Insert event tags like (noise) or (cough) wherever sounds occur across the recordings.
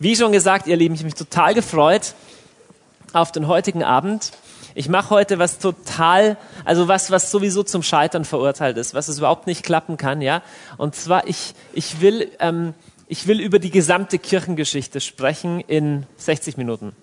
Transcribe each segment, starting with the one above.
Wie schon gesagt, ihr Lieben, ich habe mich total gefreut auf den heutigen Abend. Ich mache heute was total, also was, was sowieso zum Scheitern verurteilt ist, was es überhaupt nicht klappen kann, ja. Und zwar, ich, ich will, ähm, ich will über die gesamte Kirchengeschichte sprechen in 60 Minuten.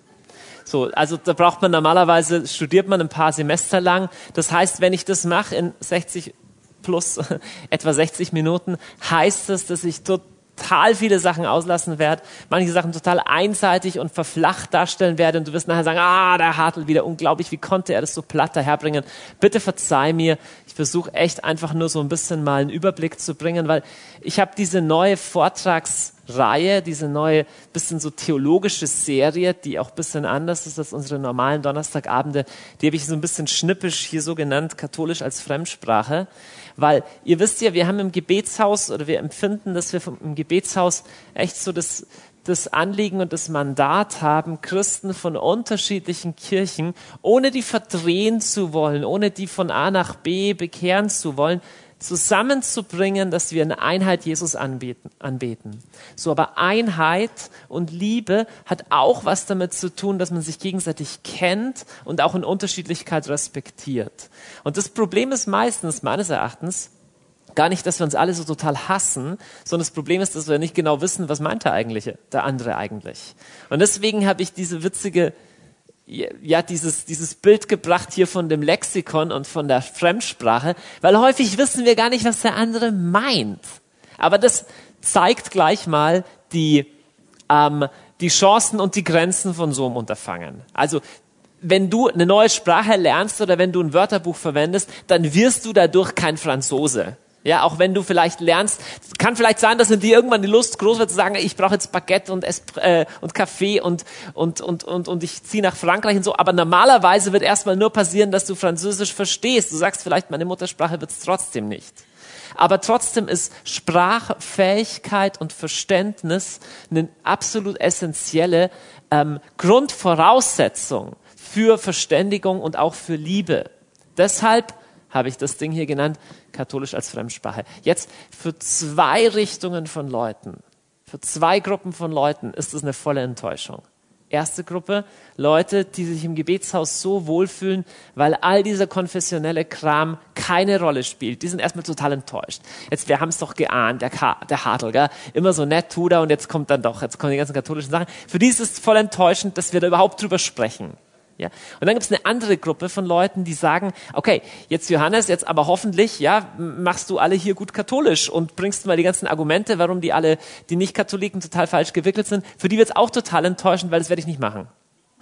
So, also da braucht man normalerweise, studiert man ein paar Semester lang. Das heißt, wenn ich das mache in 60 plus (laughs) etwa 60 Minuten, heißt das, dass ich total total viele Sachen auslassen werde, manche Sachen total einseitig und verflacht darstellen werde und du wirst nachher sagen, ah, der Hartl wieder unglaublich, wie konnte er das so platt daherbringen? Bitte verzeih mir, ich versuche echt einfach nur so ein bisschen mal einen Überblick zu bringen, weil ich habe diese neue Vortragsreihe, diese neue bisschen so theologische Serie, die auch bisschen anders ist als unsere normalen Donnerstagabende, die habe ich so ein bisschen schnippisch hier so genannt, katholisch als Fremdsprache. Weil ihr wisst ja, wir haben im Gebetshaus oder wir empfinden, dass wir vom, im Gebetshaus echt so das, das Anliegen und das Mandat haben, Christen von unterschiedlichen Kirchen, ohne die verdrehen zu wollen, ohne die von A nach B bekehren zu wollen, zusammenzubringen, dass wir eine Einheit Jesus anbeten, anbeten. So, aber Einheit und Liebe hat auch was damit zu tun, dass man sich gegenseitig kennt und auch in Unterschiedlichkeit respektiert. Und das Problem ist meistens, meines Erachtens, gar nicht, dass wir uns alle so total hassen, sondern das Problem ist, dass wir nicht genau wissen, was meint der eigentliche, der andere eigentlich. Und deswegen habe ich diese witzige ja, dieses, dieses Bild gebracht hier von dem Lexikon und von der Fremdsprache, weil häufig wissen wir gar nicht, was der andere meint. Aber das zeigt gleich mal die, ähm, die Chancen und die Grenzen von so einem Unterfangen. Also, wenn du eine neue Sprache lernst oder wenn du ein Wörterbuch verwendest, dann wirst du dadurch kein Franzose. Ja, auch wenn du vielleicht lernst, kann vielleicht sein, dass in dir irgendwann die Lust groß wird zu sagen, ich brauche jetzt Baguette und, Esp äh, und Kaffee und, und, und, und, und ich ziehe nach Frankreich und so. Aber normalerweise wird erstmal nur passieren, dass du Französisch verstehst. Du sagst vielleicht, meine Muttersprache wird es trotzdem nicht. Aber trotzdem ist Sprachfähigkeit und Verständnis eine absolut essentielle ähm, Grundvoraussetzung für Verständigung und auch für Liebe. Deshalb habe ich das Ding hier genannt, katholisch als Fremdsprache. Jetzt für zwei Richtungen von Leuten, für zwei Gruppen von Leuten ist es eine volle Enttäuschung. Erste Gruppe, Leute, die sich im Gebetshaus so wohlfühlen, weil all dieser konfessionelle Kram keine Rolle spielt. Die sind erstmal total enttäuscht. Jetzt, wir haben es doch geahnt, der, Ka der Hartl, gell? immer so nett tut er und jetzt kommt dann doch, jetzt kommen die ganzen katholischen Sachen. Für die ist es voll enttäuschend, dass wir da überhaupt drüber sprechen. Ja? Und dann gibt es eine andere Gruppe von Leuten, die sagen, okay, jetzt Johannes, jetzt aber hoffentlich, ja, machst du alle hier gut katholisch und bringst mal die ganzen Argumente, warum die alle, die Nicht-Katholiken total falsch gewickelt sind. Für die wird es auch total enttäuschend, weil das werde ich nicht machen.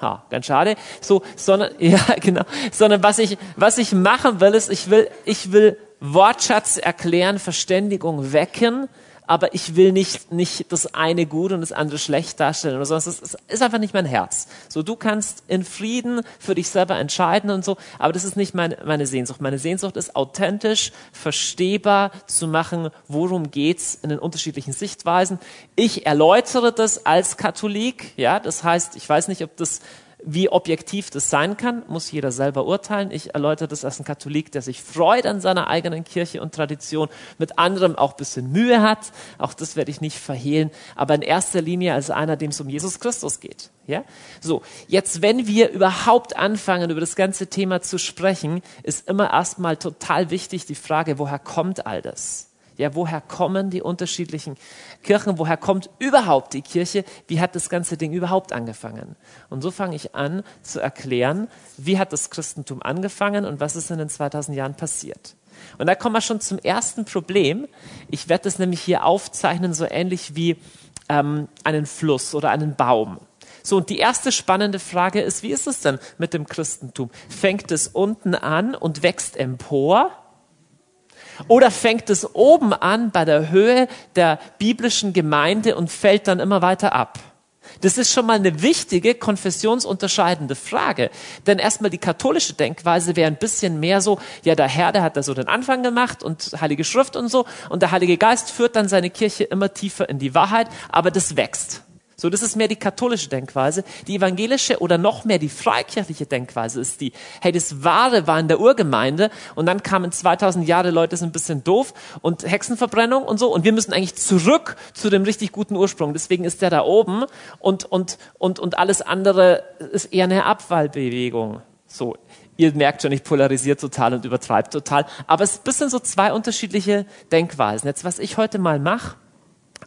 Ha, ganz schade. So, sondern, (laughs) ja, genau. Sondern was ich, was ich machen will, ist, ich will, ich will Wortschatz erklären, Verständigung wecken, aber ich will nicht, nicht das eine gut und das andere schlecht darstellen oder sonst. Das ist einfach nicht mein Herz. So, du kannst in Frieden für dich selber entscheiden und so, aber das ist nicht meine, meine Sehnsucht. Meine Sehnsucht ist authentisch, verstehbar zu machen, worum geht's in den unterschiedlichen Sichtweisen. Ich erläutere das als Katholik, ja, das heißt, ich weiß nicht, ob das wie objektiv das sein kann, muss jeder selber urteilen. Ich erläutere das als ein Katholik, der sich freut an seiner eigenen Kirche und Tradition, mit anderem auch bisschen Mühe hat. Auch das werde ich nicht verhehlen, aber in erster Linie als einer, dem es um Jesus Christus geht. Ja? So, jetzt, wenn wir überhaupt anfangen, über das ganze Thema zu sprechen, ist immer erstmal total wichtig die Frage, woher kommt all das? Ja, woher kommen die unterschiedlichen Kirchen? Woher kommt überhaupt die Kirche? Wie hat das ganze Ding überhaupt angefangen? Und so fange ich an zu erklären, wie hat das Christentum angefangen und was ist in den 2000 Jahren passiert. Und da kommen wir schon zum ersten Problem. Ich werde das nämlich hier aufzeichnen, so ähnlich wie ähm, einen Fluss oder einen Baum. So, und die erste spannende Frage ist, wie ist es denn mit dem Christentum? Fängt es unten an und wächst empor? Oder fängt es oben an bei der Höhe der biblischen Gemeinde und fällt dann immer weiter ab? Das ist schon mal eine wichtige konfessionsunterscheidende Frage. Denn erstmal die katholische Denkweise wäre ein bisschen mehr so, ja, der Herr, der hat da so den Anfang gemacht und Heilige Schrift und so. Und der Heilige Geist führt dann seine Kirche immer tiefer in die Wahrheit, aber das wächst. So, das ist mehr die katholische Denkweise. Die evangelische oder noch mehr die freikirchliche Denkweise ist die, hey, das Wahre war in der Urgemeinde und dann kamen 2000 Jahre Leute sind ein bisschen doof und Hexenverbrennung und so und wir müssen eigentlich zurück zu dem richtig guten Ursprung. Deswegen ist der da oben und, und, und, und alles andere ist eher eine Abwahlbewegung. So. Ihr merkt schon, ich polarisiere total und übertreibe total. Aber es ist ein bisschen so zwei unterschiedliche Denkweisen. Jetzt, was ich heute mal mache,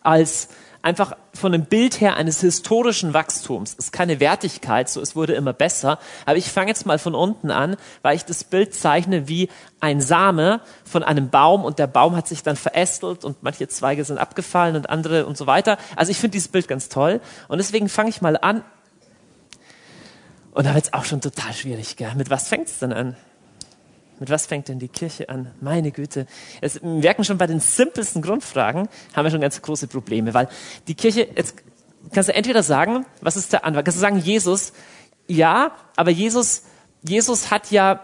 als einfach von dem Bild her eines historischen Wachstums. Es ist keine Wertigkeit, so es wurde immer besser. Aber ich fange jetzt mal von unten an, weil ich das Bild zeichne wie ein Same von einem Baum und der Baum hat sich dann verästelt und manche Zweige sind abgefallen und andere und so weiter. Also ich finde dieses Bild ganz toll und deswegen fange ich mal an. Und da wird es auch schon total schwierig. Gell? Mit was fängt es denn an? Mit was fängt denn die Kirche an? Meine Güte. Es, wir merken schon bei den simpelsten Grundfragen haben wir schon ganz große Probleme, weil die Kirche, jetzt kannst du entweder sagen, was ist der Anfang? Kannst du sagen, Jesus, ja, aber Jesus, Jesus hat ja,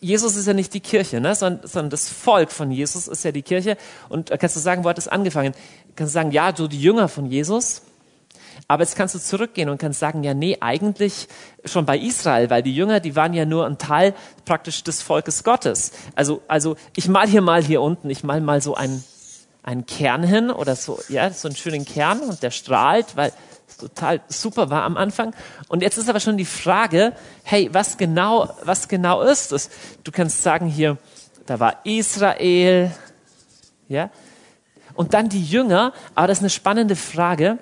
Jesus ist ja nicht die Kirche, ne? sondern, sondern das Volk von Jesus ist ja die Kirche. Und kannst du sagen, wo hat es angefangen? Kannst du sagen, ja, so die Jünger von Jesus, aber jetzt kannst du zurückgehen und kannst sagen, ja, nee, eigentlich schon bei Israel, weil die Jünger, die waren ja nur ein Teil praktisch des Volkes Gottes. Also, also ich mal hier mal hier unten, ich mal mal so einen, einen Kern hin oder so, ja, so einen schönen Kern und der strahlt, weil es total super war am Anfang. Und jetzt ist aber schon die Frage, hey, was genau, was genau ist es? Du kannst sagen hier, da war Israel, ja, und dann die Jünger, aber das ist eine spannende Frage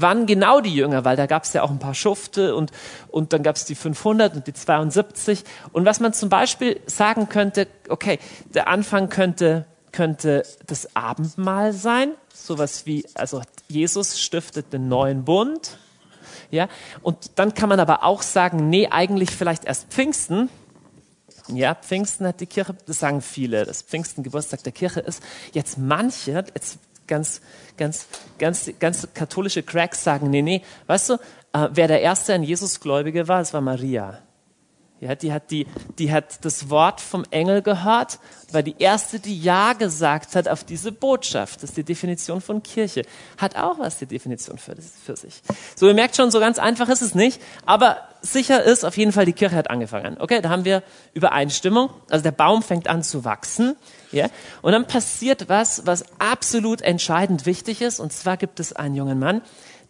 wann genau die Jünger, weil da gab es ja auch ein paar Schufte und, und dann gab es die 500 und die 72. Und was man zum Beispiel sagen könnte, okay, der Anfang könnte, könnte das Abendmahl sein, sowas wie, also Jesus stiftet den neuen Bund. Ja, und dann kann man aber auch sagen, nee, eigentlich vielleicht erst Pfingsten. Ja, Pfingsten hat die Kirche, das sagen viele, dass Pfingsten Geburtstag der Kirche ist. Jetzt manche, jetzt ganz, ganz, ganz, ganz katholische Cracks sagen, nee, nee, weißt du, äh, wer der erste an Jesus Gläubige war, das war Maria. Ja, die hat die, die hat das Wort vom Engel gehört, war die erste, die Ja gesagt hat auf diese Botschaft. Das ist die Definition von Kirche. Hat auch was die Definition für, für sich. So, ihr merkt schon, so ganz einfach ist es nicht. Aber sicher ist auf jeden Fall, die Kirche hat angefangen. Okay, da haben wir Übereinstimmung. Also der Baum fängt an zu wachsen. Ja, und dann passiert was, was absolut entscheidend wichtig ist. Und zwar gibt es einen jungen Mann,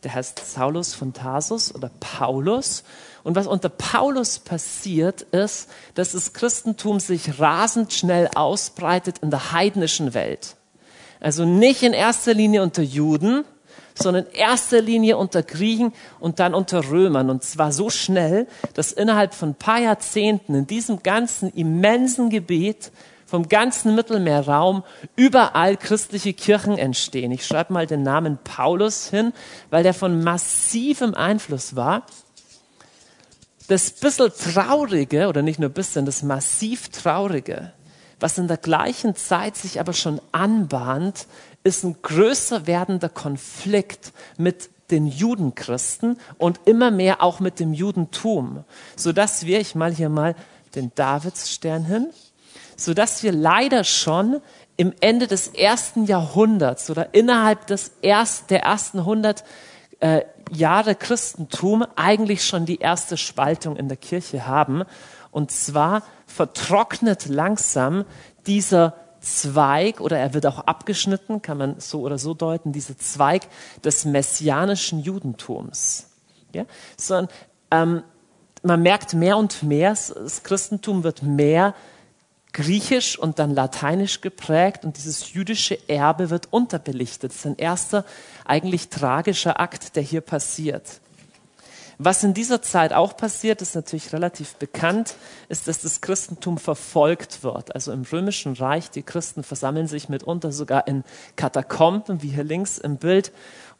der heißt Saulus von Tarsus oder Paulus. Und was unter Paulus passiert, ist, dass das Christentum sich rasend schnell ausbreitet in der heidnischen Welt. Also nicht in erster Linie unter Juden, sondern in erster Linie unter Griechen und dann unter Römern. Und zwar so schnell, dass innerhalb von ein paar Jahrzehnten in diesem ganzen immensen Gebiet vom ganzen Mittelmeerraum überall christliche Kirchen entstehen. Ich schreibe mal den Namen Paulus hin, weil der von massivem Einfluss war. Das bisschen Traurige, oder nicht nur bisschen, das massiv Traurige, was in der gleichen Zeit sich aber schon anbahnt, ist ein größer werdender Konflikt mit den Judenchristen und immer mehr auch mit dem Judentum, so dass wir, ich mal hier mal den Davidsstern hin, so dass wir leider schon im Ende des ersten Jahrhunderts oder innerhalb des erst, der ersten 100 äh, Jahre Christentum eigentlich schon die erste Spaltung in der Kirche haben. Und zwar vertrocknet langsam dieser Zweig oder er wird auch abgeschnitten, kann man so oder so deuten, dieser Zweig des messianischen Judentums. Ja? Sondern ähm, man merkt mehr und mehr, das Christentum wird mehr griechisch und dann lateinisch geprägt und dieses jüdische Erbe wird unterbelichtet. Das ist ein erster eigentlich tragischer Akt, der hier passiert. Was in dieser Zeit auch passiert, ist natürlich relativ bekannt, ist, dass das Christentum verfolgt wird. Also im Römischen Reich, die Christen versammeln sich mitunter sogar in Katakomben, wie hier links im Bild,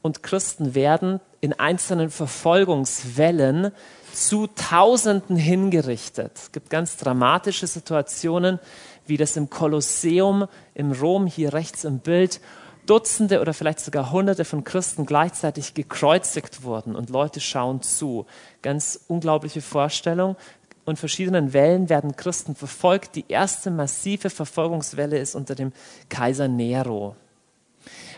und Christen werden in einzelnen Verfolgungswellen zu Tausenden hingerichtet. Es gibt ganz dramatische Situationen, wie das im Kolosseum im Rom, hier rechts im Bild, Dutzende oder vielleicht sogar Hunderte von Christen gleichzeitig gekreuzigt wurden und Leute schauen zu. Ganz unglaubliche Vorstellung. Und verschiedenen Wellen werden Christen verfolgt. Die erste massive Verfolgungswelle ist unter dem Kaiser Nero.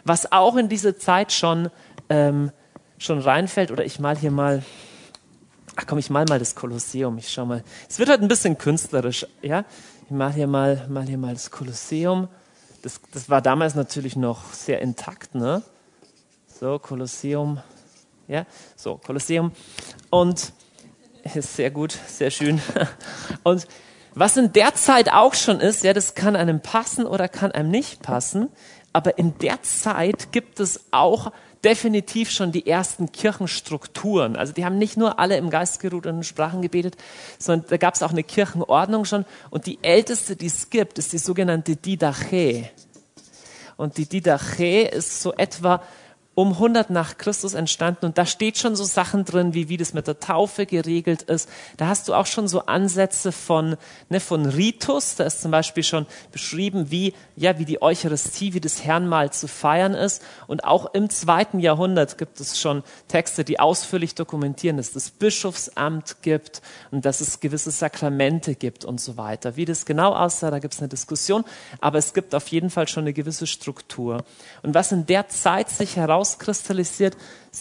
Was auch in dieser Zeit schon ähm, schon reinfällt, oder ich mal hier mal, ach komm, ich mal mal das Kolosseum, ich schau mal. Es wird heute ein bisschen künstlerisch, ja. Ich mal hier mal, mal hier mal das Kolosseum. Das, das war damals natürlich noch sehr intakt, ne? So, Kolosseum, ja, so, Kolosseum. Und (laughs) ist sehr gut, sehr schön. (laughs) Und was in der Zeit auch schon ist, ja, das kann einem passen oder kann einem nicht passen, aber in der Zeit gibt es auch definitiv schon die ersten Kirchenstrukturen. Also die haben nicht nur alle im Geist geruht und in Sprachen gebetet, sondern da gab es auch eine Kirchenordnung schon. Und die älteste, die es gibt, ist die sogenannte Didache. Und die Didache ist so etwa um 100 nach Christus entstanden und da steht schon so Sachen drin, wie wie das mit der Taufe geregelt ist. Da hast du auch schon so Ansätze von ne, von Ritus. Da ist zum Beispiel schon beschrieben, wie ja wie die Eucharistie, wie das Herrnmal zu feiern ist. Und auch im zweiten Jahrhundert gibt es schon Texte, die ausführlich dokumentieren, dass es das Bischofsamt gibt und dass es gewisse Sakramente gibt und so weiter. Wie das genau aussah, da gibt es eine Diskussion, aber es gibt auf jeden Fall schon eine gewisse Struktur. Und was in der Zeit sich heraus herauskristallisiert,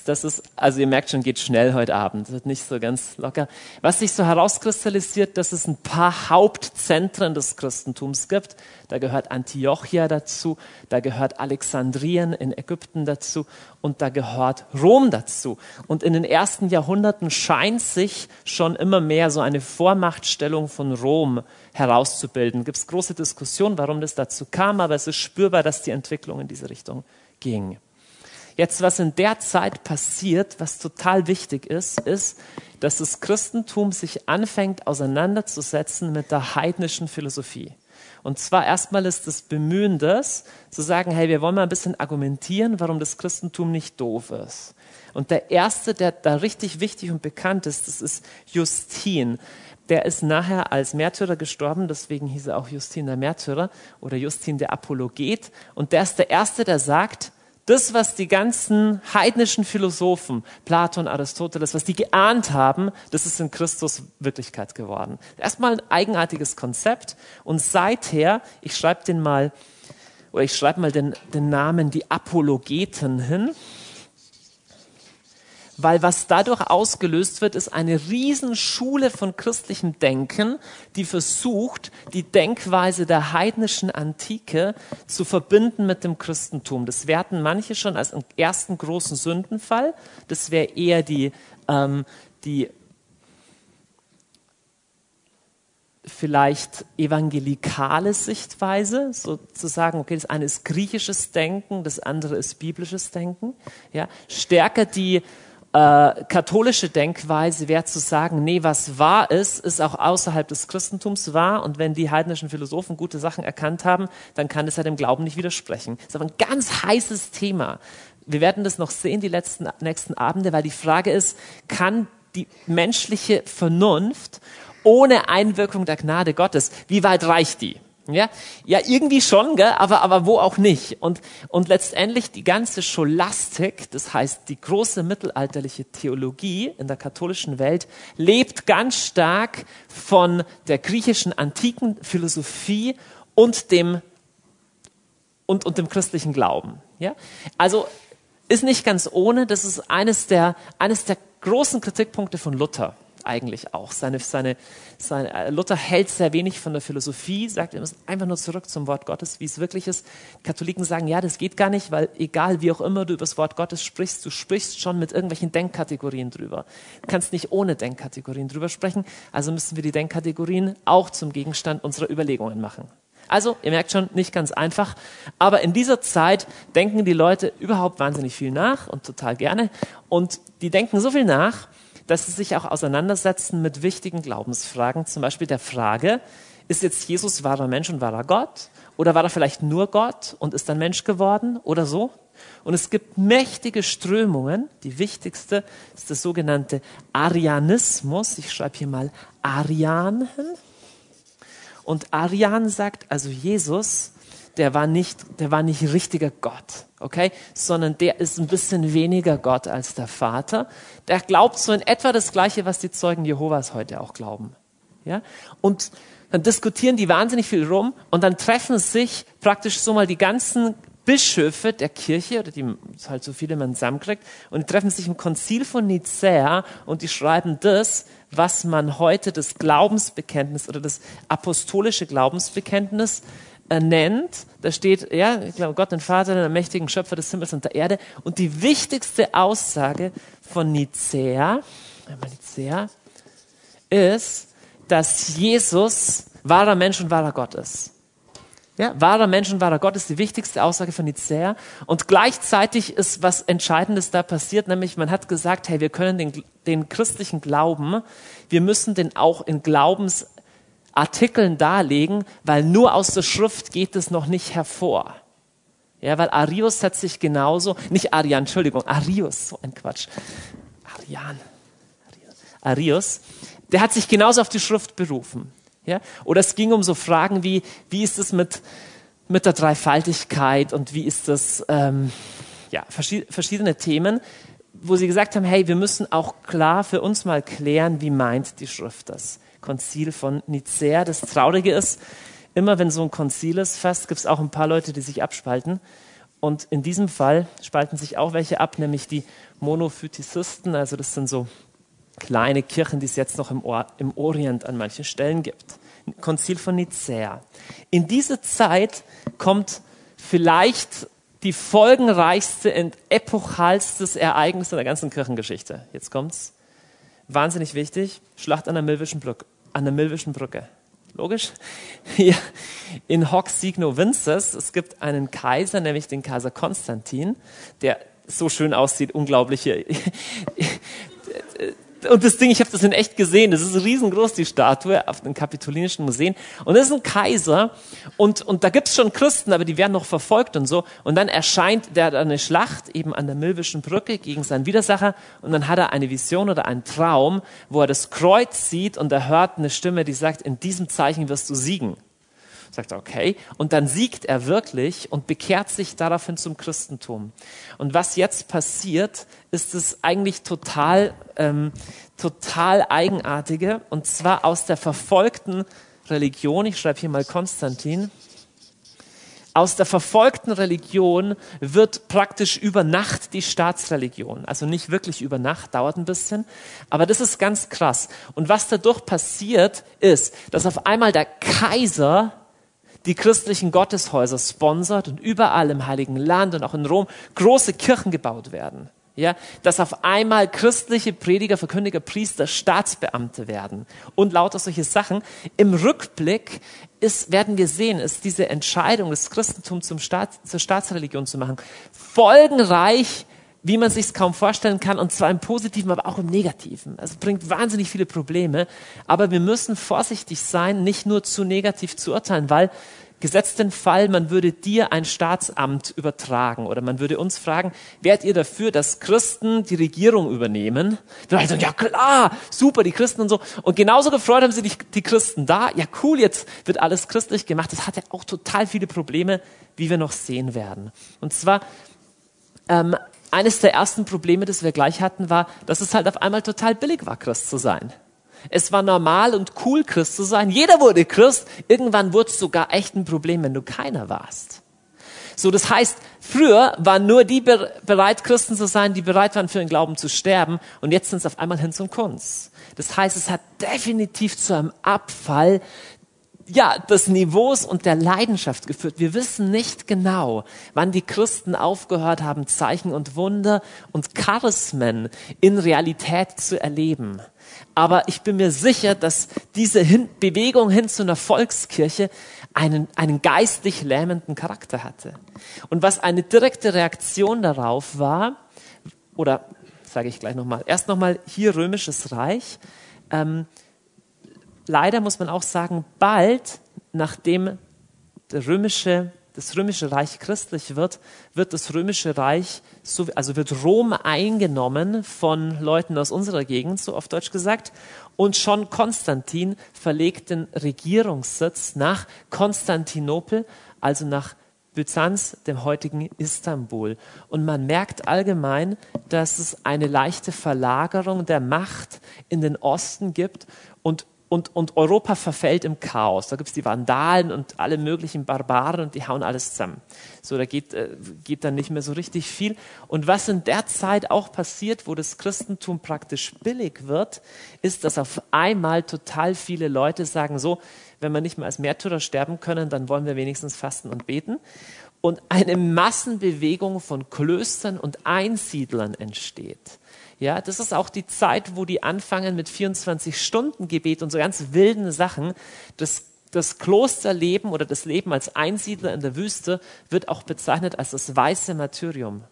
das ist, also ihr merkt schon, geht schnell heute Abend, wird nicht so ganz locker. Was sich so herauskristallisiert, dass es ein paar Hauptzentren des Christentums gibt. Da gehört Antiochia dazu, da gehört Alexandrien in Ägypten dazu und da gehört Rom dazu. Und in den ersten Jahrhunderten scheint sich schon immer mehr so eine Vormachtstellung von Rom herauszubilden. Gibt es große Diskussionen, warum das dazu kam, aber es ist spürbar, dass die Entwicklung in diese Richtung ging. Jetzt, was in der Zeit passiert, was total wichtig ist, ist, dass das Christentum sich anfängt auseinanderzusetzen mit der heidnischen Philosophie. Und zwar erstmal ist das Bemühen das, zu sagen, hey, wir wollen mal ein bisschen argumentieren, warum das Christentum nicht doof ist. Und der erste, der da richtig wichtig und bekannt ist, das ist Justin. Der ist nachher als Märtyrer gestorben, deswegen hieß er auch Justin der Märtyrer oder Justin der Apologet. Und der ist der erste, der sagt, das, was die ganzen heidnischen Philosophen, Platon, Aristoteles, was die geahnt haben, das ist in Christus Wirklichkeit geworden. Erstmal ein eigenartiges Konzept und seither, ich schreibe den mal, oder ich schreibe mal den, den Namen die Apologeten hin weil was dadurch ausgelöst wird, ist eine Riesenschule von christlichem Denken, die versucht, die Denkweise der heidnischen Antike zu verbinden mit dem Christentum. Das werten manche schon als ersten großen Sündenfall. Das wäre eher die, ähm, die vielleicht evangelikale Sichtweise, sozusagen, okay, das eine ist griechisches Denken, das andere ist biblisches Denken, ja, stärker die äh, katholische Denkweise wäre zu sagen, nee, was wahr ist, ist auch außerhalb des Christentums wahr. Und wenn die heidnischen Philosophen gute Sachen erkannt haben, dann kann es ja dem Glauben nicht widersprechen. Das ist aber ein ganz heißes Thema. Wir werden das noch sehen, die letzten, nächsten Abende, weil die Frage ist, kann die menschliche Vernunft ohne Einwirkung der Gnade Gottes, wie weit reicht die? Ja, ja irgendwie schon, gell? Aber, aber wo auch nicht. Und, und letztendlich die ganze Scholastik, das heißt die große mittelalterliche Theologie in der katholischen Welt, lebt ganz stark von der griechischen antiken Philosophie und dem, und, und dem christlichen Glauben. Ja? Also ist nicht ganz ohne, das ist eines der, eines der großen Kritikpunkte von Luther eigentlich auch. Seine, seine, seine, äh, Luther hält sehr wenig von der Philosophie, sagt, wir müssen einfach nur zurück zum Wort Gottes, wie es wirklich ist. Katholiken sagen, ja, das geht gar nicht, weil egal wie auch immer du über das Wort Gottes sprichst, du sprichst schon mit irgendwelchen Denkkategorien drüber. Du kannst nicht ohne Denkkategorien drüber sprechen, also müssen wir die Denkkategorien auch zum Gegenstand unserer Überlegungen machen. Also, ihr merkt schon, nicht ganz einfach. Aber in dieser Zeit denken die Leute überhaupt wahnsinnig viel nach und total gerne. Und die denken so viel nach, dass sie sich auch auseinandersetzen mit wichtigen Glaubensfragen, zum Beispiel der Frage, ist jetzt Jesus wahrer Mensch und wahrer Gott? Oder war er vielleicht nur Gott und ist dann Mensch geworden oder so? Und es gibt mächtige Strömungen. Die wichtigste ist das sogenannte Arianismus. Ich schreibe hier mal Arian hin. Und Arian sagt, also Jesus der war nicht, der war nicht richtiger Gott, okay? Sondern der ist ein bisschen weniger Gott als der Vater. Der glaubt so in etwa das Gleiche, was die Zeugen Jehovas heute auch glauben, ja? Und dann diskutieren die wahnsinnig viel rum und dann treffen sich praktisch so mal die ganzen Bischöfe der Kirche, oder die halt so viele man zusammenkriegt, und die treffen sich im Konzil von Nicäa und die schreiben das, was man heute das Glaubensbekenntnis oder das apostolische Glaubensbekenntnis nennt. Da steht, ja, ich glaube, Gott, den Vater, den mächtigen Schöpfer des Himmels und der Erde. Und die wichtigste Aussage von Nicäa, Nicäa ist, dass Jesus wahrer Mensch und wahrer Gott ist. Ja, wahrer Mensch und wahrer Gott ist die wichtigste Aussage von Nicäa. Und gleichzeitig ist was Entscheidendes da passiert, nämlich man hat gesagt, hey, wir können den, den christlichen Glauben, wir müssen den auch in Glaubensartikeln darlegen, weil nur aus der Schrift geht es noch nicht hervor. Ja, weil Arius hat sich genauso, nicht Arian, Entschuldigung, Arius, so ein Quatsch. Arian. Arius, der hat sich genauso auf die Schrift berufen. Ja? Oder es ging um so Fragen wie, wie ist es mit, mit der Dreifaltigkeit und wie ist das, ähm, ja, verschiedene Themen, wo sie gesagt haben, hey, wir müssen auch klar für uns mal klären, wie meint die Schrift das. Konzil von Nicäa. Das Traurige ist, immer wenn so ein Konzil ist, fast gibt es auch ein paar Leute, die sich abspalten. Und in diesem Fall spalten sich auch welche ab, nämlich die Monophytizisten. Also das sind so kleine Kirchen, die es jetzt noch im, Or im Orient an manchen Stellen gibt. Konzil von Nicäa. In diese Zeit kommt vielleicht die folgenreichste und epochalste Ereignis in der ganzen Kirchengeschichte. Jetzt kommt's. Wahnsinnig wichtig. Schlacht an der Milwischen Brücke. An der Milwischen Brücke. Logisch? (laughs) Hier in Hoc Signo Vinces. Es gibt einen Kaiser, nämlich den Kaiser Konstantin, der so schön aussieht, unglaubliche (laughs) und das Ding, ich habe das in echt gesehen, das ist riesengroß, die Statue auf den Kapitolinischen Museen. Und das ist ein Kaiser und, und da gibt's schon Christen, aber die werden noch verfolgt und so. Und dann erscheint der eine Schlacht eben an der Milwischen Brücke gegen seinen Widersacher und dann hat er eine Vision oder einen Traum, wo er das Kreuz sieht und er hört eine Stimme, die sagt, in diesem Zeichen wirst du siegen. Sagt er, okay. Und dann siegt er wirklich und bekehrt sich daraufhin zum Christentum. Und was jetzt passiert, ist es eigentlich total, ähm, total eigenartige. Und zwar aus der verfolgten Religion, ich schreibe hier mal Konstantin, aus der verfolgten Religion wird praktisch über Nacht die Staatsreligion. Also nicht wirklich über Nacht, dauert ein bisschen. Aber das ist ganz krass. Und was dadurch passiert, ist, dass auf einmal der Kaiser die christlichen Gotteshäuser sponsert und überall im Heiligen Land und auch in Rom große Kirchen gebaut werden. Ja, dass auf einmal christliche Prediger, Verkündiger, Priester, Staatsbeamte werden und lauter solche Sachen. Im Rückblick ist, werden wir sehen, ist diese Entscheidung, das Christentum zum Staat, zur Staatsreligion zu machen, folgenreich wie man sich kaum vorstellen kann, und zwar im Positiven, aber auch im Negativen. Also bringt wahnsinnig viele Probleme. Aber wir müssen vorsichtig sein, nicht nur zu negativ zu urteilen, weil gesetzt den Fall, man würde dir ein Staatsamt übertragen oder man würde uns fragen, wärt ihr dafür, dass Christen die Regierung übernehmen? Wir sagen, ja klar, super, die Christen und so. Und genauso gefreut haben sie die, die Christen da. Ja cool, jetzt wird alles christlich gemacht. Das hat ja auch total viele Probleme, wie wir noch sehen werden. Und zwar ähm, eines der ersten Probleme, das wir gleich hatten, war, dass es halt auf einmal total billig war, Christ zu sein. Es war normal und cool, Christ zu sein. Jeder wurde Christ. Irgendwann wurde es sogar echt ein Problem, wenn du keiner warst. So, das heißt, früher waren nur die bereit, Christen zu sein, die bereit waren, für den Glauben zu sterben. Und jetzt sind es auf einmal hin zum Kunst. Das heißt, es hat definitiv zu einem Abfall ja, des Niveaus und der Leidenschaft geführt. Wir wissen nicht genau, wann die Christen aufgehört haben, Zeichen und Wunder und Charismen in Realität zu erleben. Aber ich bin mir sicher, dass diese hin Bewegung hin zu einer Volkskirche einen, einen geistlich lähmenden Charakter hatte. Und was eine direkte Reaktion darauf war, oder sage ich gleich nochmal, erst nochmal hier römisches Reich, ähm, leider muss man auch sagen, bald nachdem der römische, das römische Reich christlich wird, wird das römische Reich, also wird Rom eingenommen von Leuten aus unserer Gegend, so auf Deutsch gesagt, und schon Konstantin verlegt den Regierungssitz nach Konstantinopel, also nach Byzanz, dem heutigen Istanbul. Und man merkt allgemein, dass es eine leichte Verlagerung der Macht in den Osten gibt und und, und Europa verfällt im Chaos. Da gibt's die Vandalen und alle möglichen Barbaren und die hauen alles zusammen. So, da geht, äh, geht dann nicht mehr so richtig viel. Und was in der Zeit auch passiert, wo das Christentum praktisch billig wird, ist, dass auf einmal total viele Leute sagen, so, wenn wir nicht mehr als Märtyrer sterben können, dann wollen wir wenigstens fasten und beten. Und eine Massenbewegung von Klöstern und Einsiedlern entsteht. Ja, das ist auch die Zeit, wo die anfangen mit 24-Stunden-Gebet und so ganz wilden Sachen. Das, das Klosterleben oder das Leben als Einsiedler in der Wüste wird auch bezeichnet als das weiße Martyrium.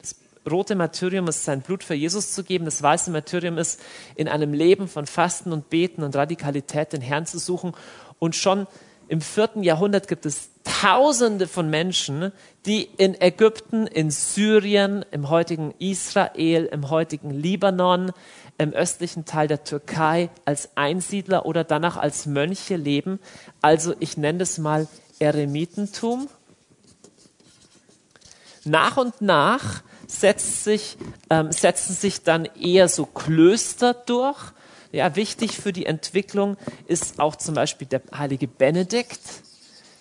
Das rote Martyrium ist sein Blut für Jesus zu geben. Das weiße Martyrium ist in einem Leben von Fasten und Beten und Radikalität den Herrn zu suchen und schon im vierten Jahrhundert gibt es Tausende von Menschen, die in Ägypten, in Syrien, im heutigen Israel, im heutigen Libanon, im östlichen Teil der Türkei als Einsiedler oder danach als Mönche leben. Also ich nenne es mal Eremitentum. Nach und nach setzt sich, ähm, setzen sich dann eher so Klöster durch ja, wichtig für die Entwicklung ist auch zum Beispiel der heilige Benedikt.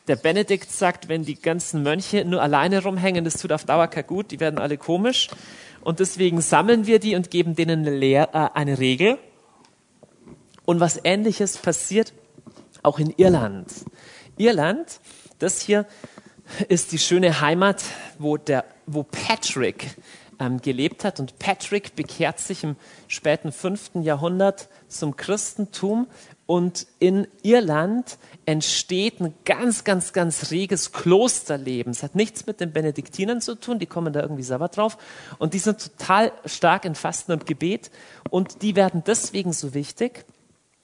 Der Benedikt sagt, wenn die ganzen Mönche nur alleine rumhängen, das tut auf Dauer kein gut, die werden alle komisch. Und deswegen sammeln wir die und geben denen eine, Lehr äh, eine Regel. Und was ähnliches passiert auch in Irland. Irland, das hier ist die schöne Heimat, wo, der, wo Patrick ähm, gelebt hat. Und Patrick bekehrt sich im späten fünften Jahrhundert zum Christentum und in Irland entsteht ein ganz, ganz, ganz reges Klosterleben. Es hat nichts mit den Benediktinern zu tun, die kommen da irgendwie selber drauf. Und die sind total stark in Fasten und Gebet. Und die werden deswegen so wichtig,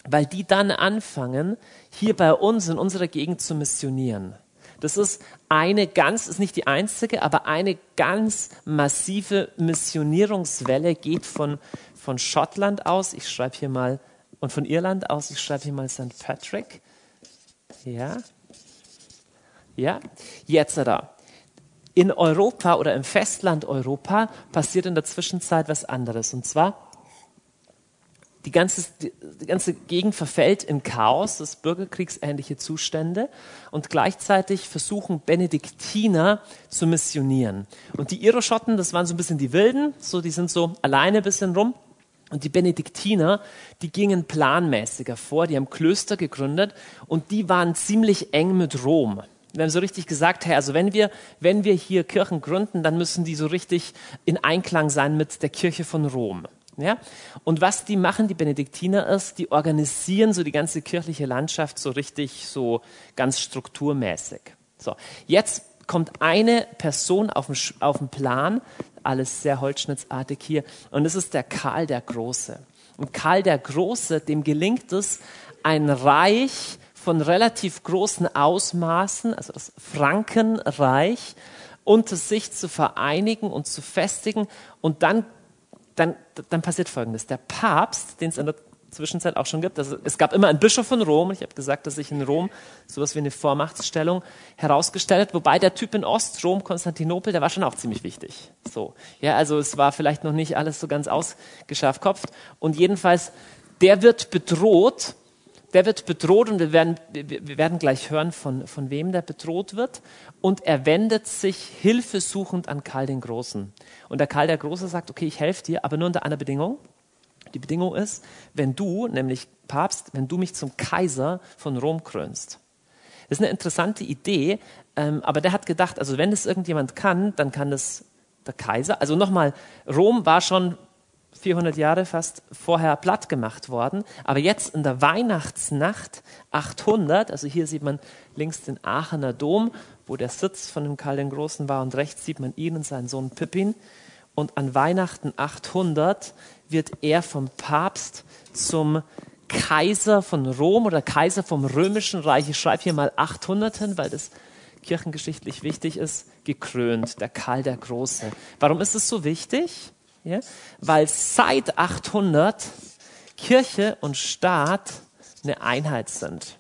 weil die dann anfangen, hier bei uns in unserer Gegend zu missionieren. Das ist eine ganz, ist nicht die einzige, aber eine ganz massive Missionierungswelle geht von, von Schottland aus. Ich schreibe hier mal, und von Irland aus, ich schreibe hier mal St. Patrick. Ja. Ja. Jetzt da. In Europa oder im Festland Europa passiert in der Zwischenzeit was anderes. Und zwar, die ganze, die ganze Gegend verfällt in Chaos, das bürgerkriegsähnliche Zustände und gleichzeitig versuchen Benediktiner zu missionieren. Und die Iroschotten, das waren so ein bisschen die Wilden, so, die sind so alleine ein bisschen rum. Und die Benediktiner, die gingen planmäßiger vor, die haben Klöster gegründet und die waren ziemlich eng mit Rom. Wir haben so richtig gesagt, hey, also wenn wir, wenn wir hier Kirchen gründen, dann müssen die so richtig in Einklang sein mit der Kirche von Rom. Ja? Und was die machen, die Benediktiner, ist, die organisieren so die ganze kirchliche Landschaft so richtig, so ganz strukturmäßig. So, jetzt kommt eine Person auf den, auf den Plan, alles sehr holzschnittsartig hier, und das ist der Karl der Große. Und Karl der Große, dem gelingt es, ein Reich von relativ großen Ausmaßen, also das Frankenreich, unter sich zu vereinigen und zu festigen. Und dann dann, dann passiert Folgendes. Der Papst, den es in der Zwischenzeit auch schon gibt, also es gab immer einen Bischof von Rom, ich habe gesagt, dass sich in Rom sowas wie eine Vormachtsstellung herausgestellt hat, wobei der Typ in Ostrom, Konstantinopel, der war schon auch ziemlich wichtig. So, ja, also es war vielleicht noch nicht alles so ganz ausgeschafft und jedenfalls, der wird bedroht der wird bedroht und wir werden, wir werden gleich hören, von, von wem der bedroht wird. Und er wendet sich hilfesuchend an Karl den Großen. Und der Karl der Große sagt, okay, ich helfe dir, aber nur unter einer Bedingung. Die Bedingung ist, wenn du, nämlich Papst, wenn du mich zum Kaiser von Rom krönst. Das ist eine interessante Idee, ähm, aber der hat gedacht, also wenn es irgendjemand kann, dann kann das der Kaiser. Also nochmal, Rom war schon 400 Jahre fast vorher platt gemacht worden. Aber jetzt in der Weihnachtsnacht 800, also hier sieht man links den Aachener Dom, wo der Sitz von dem Karl den Großen war und rechts sieht man ihn und seinen Sohn Pippin. Und an Weihnachten 800 wird er vom Papst zum Kaiser von Rom oder Kaiser vom Römischen Reich. Ich schreibe hier mal 800 hin, weil das kirchengeschichtlich wichtig ist, gekrönt, der Karl der Große. Warum ist es so wichtig? Ja? Weil seit 800 Kirche und Staat eine Einheit sind.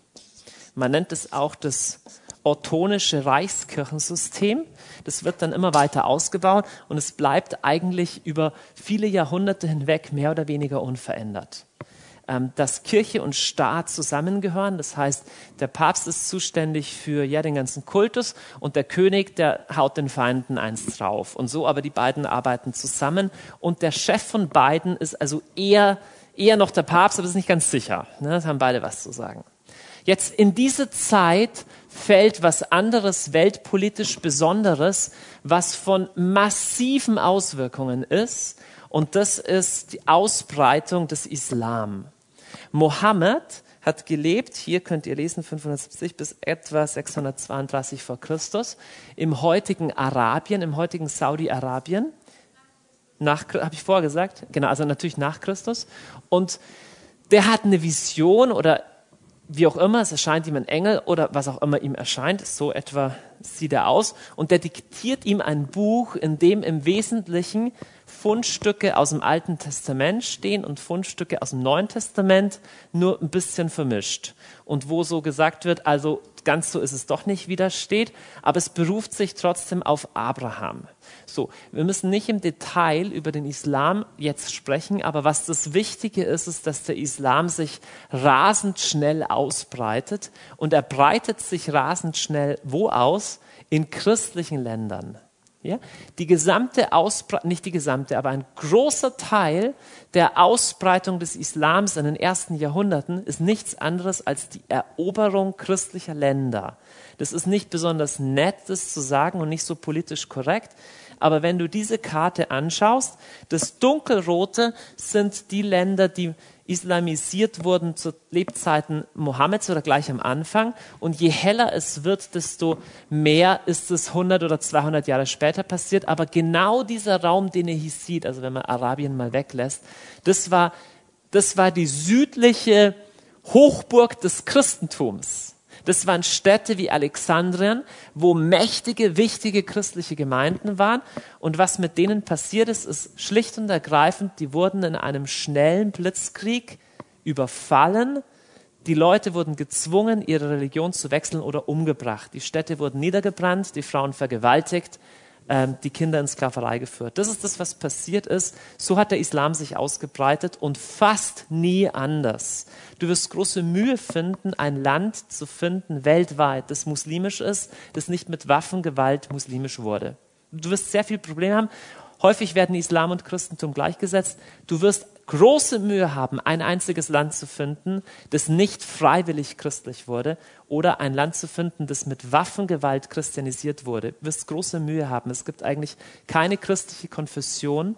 Man nennt es auch das ottonische Reichskirchensystem. Das wird dann immer weiter ausgebaut und es bleibt eigentlich über viele Jahrhunderte hinweg mehr oder weniger unverändert. ähm, dass Kirche und Staat zusammengehören. Das heißt, der Papst ist zuständig für ja, den ganzen Kultus und der König, der haut den Feinden eins drauf. Und so aber die beiden arbeiten zusammen. Und der Chef von beiden ist also eher, eher noch der Papst, aber ist nicht ganz sicher. Ne? Das haben beide was zu sagen. Jetzt in diese Zeit fällt was anderes weltpolitisch Besonderes, was von massiven Auswirkungen ist. Und das ist die Ausbreitung des Islam. Mohammed hat gelebt, hier könnt ihr lesen, 570 bis etwa 632 vor Christus, im heutigen Arabien, im heutigen Saudi-Arabien. Nach, habe ich gesagt? Genau, also natürlich nach Christus. Und der hat eine Vision oder wie auch immer, es erscheint ihm ein Engel oder was auch immer ihm erscheint, so etwa sieht er aus. Und der diktiert ihm ein Buch, in dem im Wesentlichen Fundstücke aus dem Alten Testament stehen und Fundstücke aus dem Neuen Testament, nur ein bisschen vermischt. Und wo so gesagt wird, also ganz so ist es doch nicht, wie das steht, aber es beruft sich trotzdem auf Abraham. So, wir müssen nicht im Detail über den Islam jetzt sprechen, aber was das Wichtige ist, ist, dass der Islam sich rasend schnell ausbreitet und er breitet sich rasend schnell wo aus? In christlichen Ländern. Ja? Die gesamte Ausbreitung, nicht die gesamte, aber ein großer Teil der Ausbreitung des Islams in den ersten Jahrhunderten ist nichts anderes als die Eroberung christlicher Länder. Das ist nicht besonders nett, das zu sagen und nicht so politisch korrekt. Aber wenn du diese Karte anschaust, das Dunkelrote sind die Länder, die islamisiert wurden zu Lebzeiten Mohammeds oder gleich am Anfang. Und je heller es wird, desto mehr ist es 100 oder 200 Jahre später passiert. Aber genau dieser Raum, den ihr hier sieht, also wenn man Arabien mal weglässt, das war, das war die südliche Hochburg des Christentums. Das waren Städte wie Alexandrien, wo mächtige, wichtige christliche Gemeinden waren. Und was mit denen passiert ist, ist schlicht und ergreifend, die wurden in einem schnellen Blitzkrieg überfallen. Die Leute wurden gezwungen, ihre Religion zu wechseln oder umgebracht. Die Städte wurden niedergebrannt, die Frauen vergewaltigt ähm, die Kinder in Sklaverei geführt. Das ist das, was passiert ist. So hat der Islam sich ausgebreitet und fast nie anders. Du wirst große Mühe finden, ein Land zu finden weltweit, das muslimisch ist, das nicht mit Waffengewalt muslimisch wurde. Du wirst sehr viel Probleme haben. Häufig werden Islam und Christentum gleichgesetzt. Du wirst große Mühe haben, ein einziges Land zu finden, das nicht freiwillig christlich wurde, oder ein Land zu finden, das mit Waffengewalt christianisiert wurde. Du wirst große Mühe haben. Es gibt eigentlich keine christliche Konfession,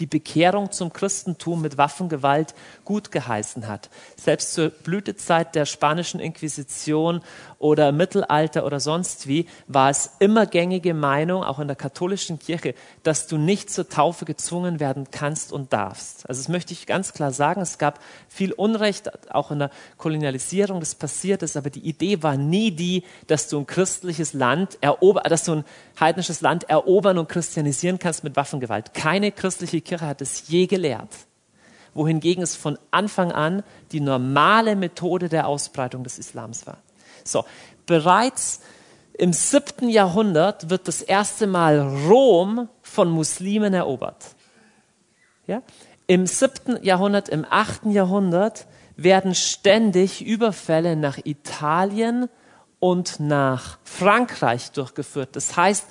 die Bekehrung zum Christentum mit Waffengewalt gut geheißen hat. Selbst zur Blütezeit der spanischen Inquisition oder Mittelalter oder sonst wie war es immer gängige Meinung, auch in der katholischen Kirche, dass du nicht zur Taufe gezwungen werden kannst und darfst. Also das möchte ich ganz klar sagen. Es gab viel Unrecht, auch in der Kolonialisierung, das passiert ist, aber die Idee war nie die, dass du ein christliches Land erober, dass du ein heidnisches Land erobern und christianisieren kannst mit Waffengewalt. Keine christliche hat es je gelehrt. Wohingegen es von Anfang an die normale Methode der Ausbreitung des Islams war. So, bereits im siebten Jahrhundert wird das erste Mal Rom von Muslimen erobert. Ja? Im siebten Jahrhundert, im achten Jahrhundert werden ständig Überfälle nach Italien und nach Frankreich durchgeführt. Das heißt,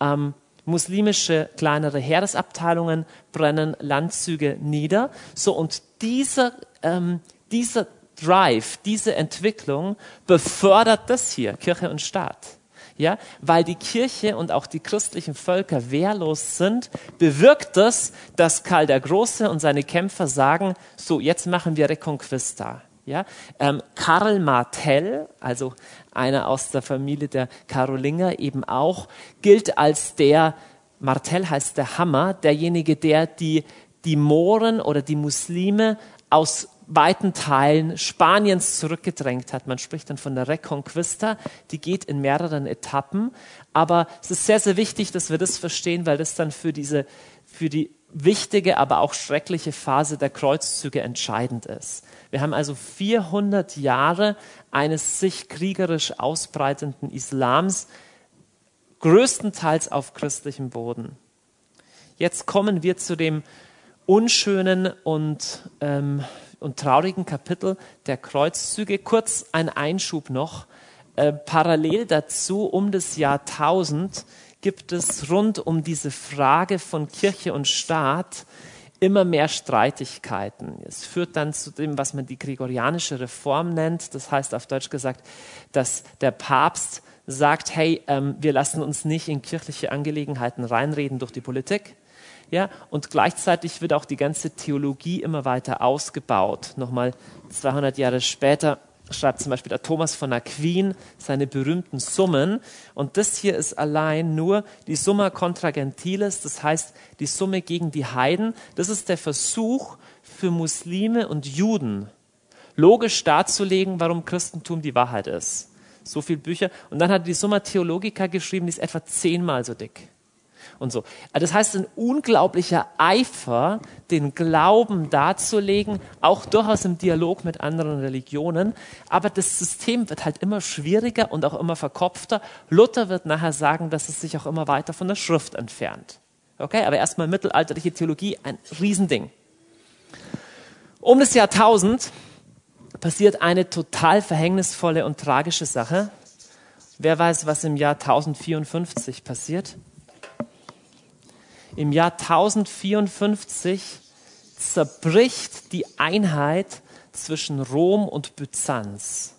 ähm, muslimische kleinere Heeresabteilungen brennen Landzüge nieder. So und dieser, ähm, dieser Drive, diese Entwicklung befördert das hier, Kirche und Staat. Ja, weil die Kirche und auch die christlichen Völker wehrlos sind, bewirkt das, dass Karl der Große und seine Kämpfer sagen, so, jetzt machen wir Reconquista. Ja, ähm, Karl Martell, also einer aus der Familie der Karolinger eben auch, gilt als der, Martell heißt der Hammer, derjenige, der die, die Mohren oder die Muslime aus weiten Teilen Spaniens zurückgedrängt hat. Man spricht dann von der Reconquista, die geht in mehreren Etappen. Aber es ist sehr, sehr wichtig, dass wir das verstehen, weil das dann für diese, für die wichtige, aber auch schreckliche Phase der Kreuzzüge entscheidend ist. Wir haben also 400 Jahre eines sich kriegerisch ausbreitenden Islams, größtenteils auf christlichem Boden. Jetzt kommen wir zu dem unschönen und ähm, und traurigen Kapitel der Kreuzzüge. Kurz ein Einschub noch. Äh, parallel dazu, um das Jahr 1000, gibt es rund um diese Frage von Kirche und Staat immer mehr Streitigkeiten. Es führt dann zu dem, was man die gregorianische Reform nennt. Das heißt auf Deutsch gesagt, dass der Papst sagt, hey, ähm, wir lassen uns nicht in kirchliche Angelegenheiten reinreden durch die Politik. Ja, und gleichzeitig wird auch die ganze Theologie immer weiter ausgebaut. Nochmal 200 Jahre später schreibt zum Beispiel der Thomas von Aquin seine berühmten Summen. Und das hier ist allein nur die Summa contra gentiles, das heißt die Summe gegen die Heiden. Das ist der Versuch für Muslime und Juden, logisch darzulegen, warum Christentum die Wahrheit ist. So viele Bücher. Und dann hat die Summa Theologica geschrieben, die ist etwa zehnmal so dick und so. Also das heißt, ein unglaublicher Eifer, den Glauben darzulegen, auch durchaus im Dialog mit anderen Religionen. Aber das System wird halt immer schwieriger und auch immer verkopfter. Luther wird nachher sagen, dass es sich auch immer weiter von der Schrift entfernt. Okay, aber erstmal mittelalterliche Theologie, ein Riesending. Um das Jahrtausend passiert eine total verhängnisvolle und tragische Sache. Wer weiß, was im Jahr 1054 passiert? Im Jahr 1054 zerbricht die Einheit zwischen Rom und Byzanz.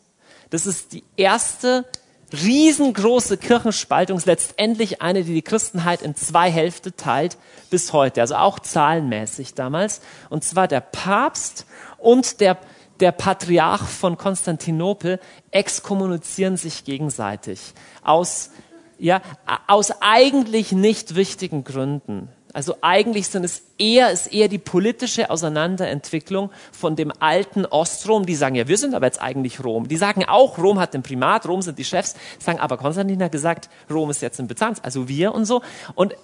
Das ist die erste riesengroße Kirchenspaltung, letztendlich eine, die die Christenheit in zwei Hälfte teilt bis heute, also auch zahlenmäßig damals. Und zwar der Papst und der, der Patriarch von Konstantinopel exkommunizieren sich gegenseitig aus ja, aus eigentlich nicht wichtigen Gründen. Also eigentlich sind es eher, ist eher die politische Auseinanderentwicklung von dem alten Ostrom. Die sagen ja, wir sind aber jetzt eigentlich Rom. Die sagen auch, Rom hat den Primat, Rom sind die Chefs. Sagen aber Konstantin hat gesagt, Rom ist jetzt in Byzanz, also wir und so. Und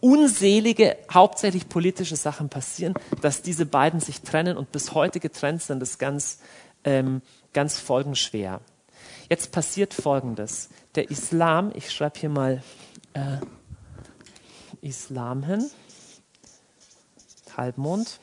unselige, hauptsächlich politische Sachen passieren, dass diese beiden sich trennen und bis heute getrennt sind, ist ganz, ähm, ganz folgenschwer. Jetzt passiert Folgendes. Der Islam, ich schreibe hier mal äh, Islam hin, Halbmond.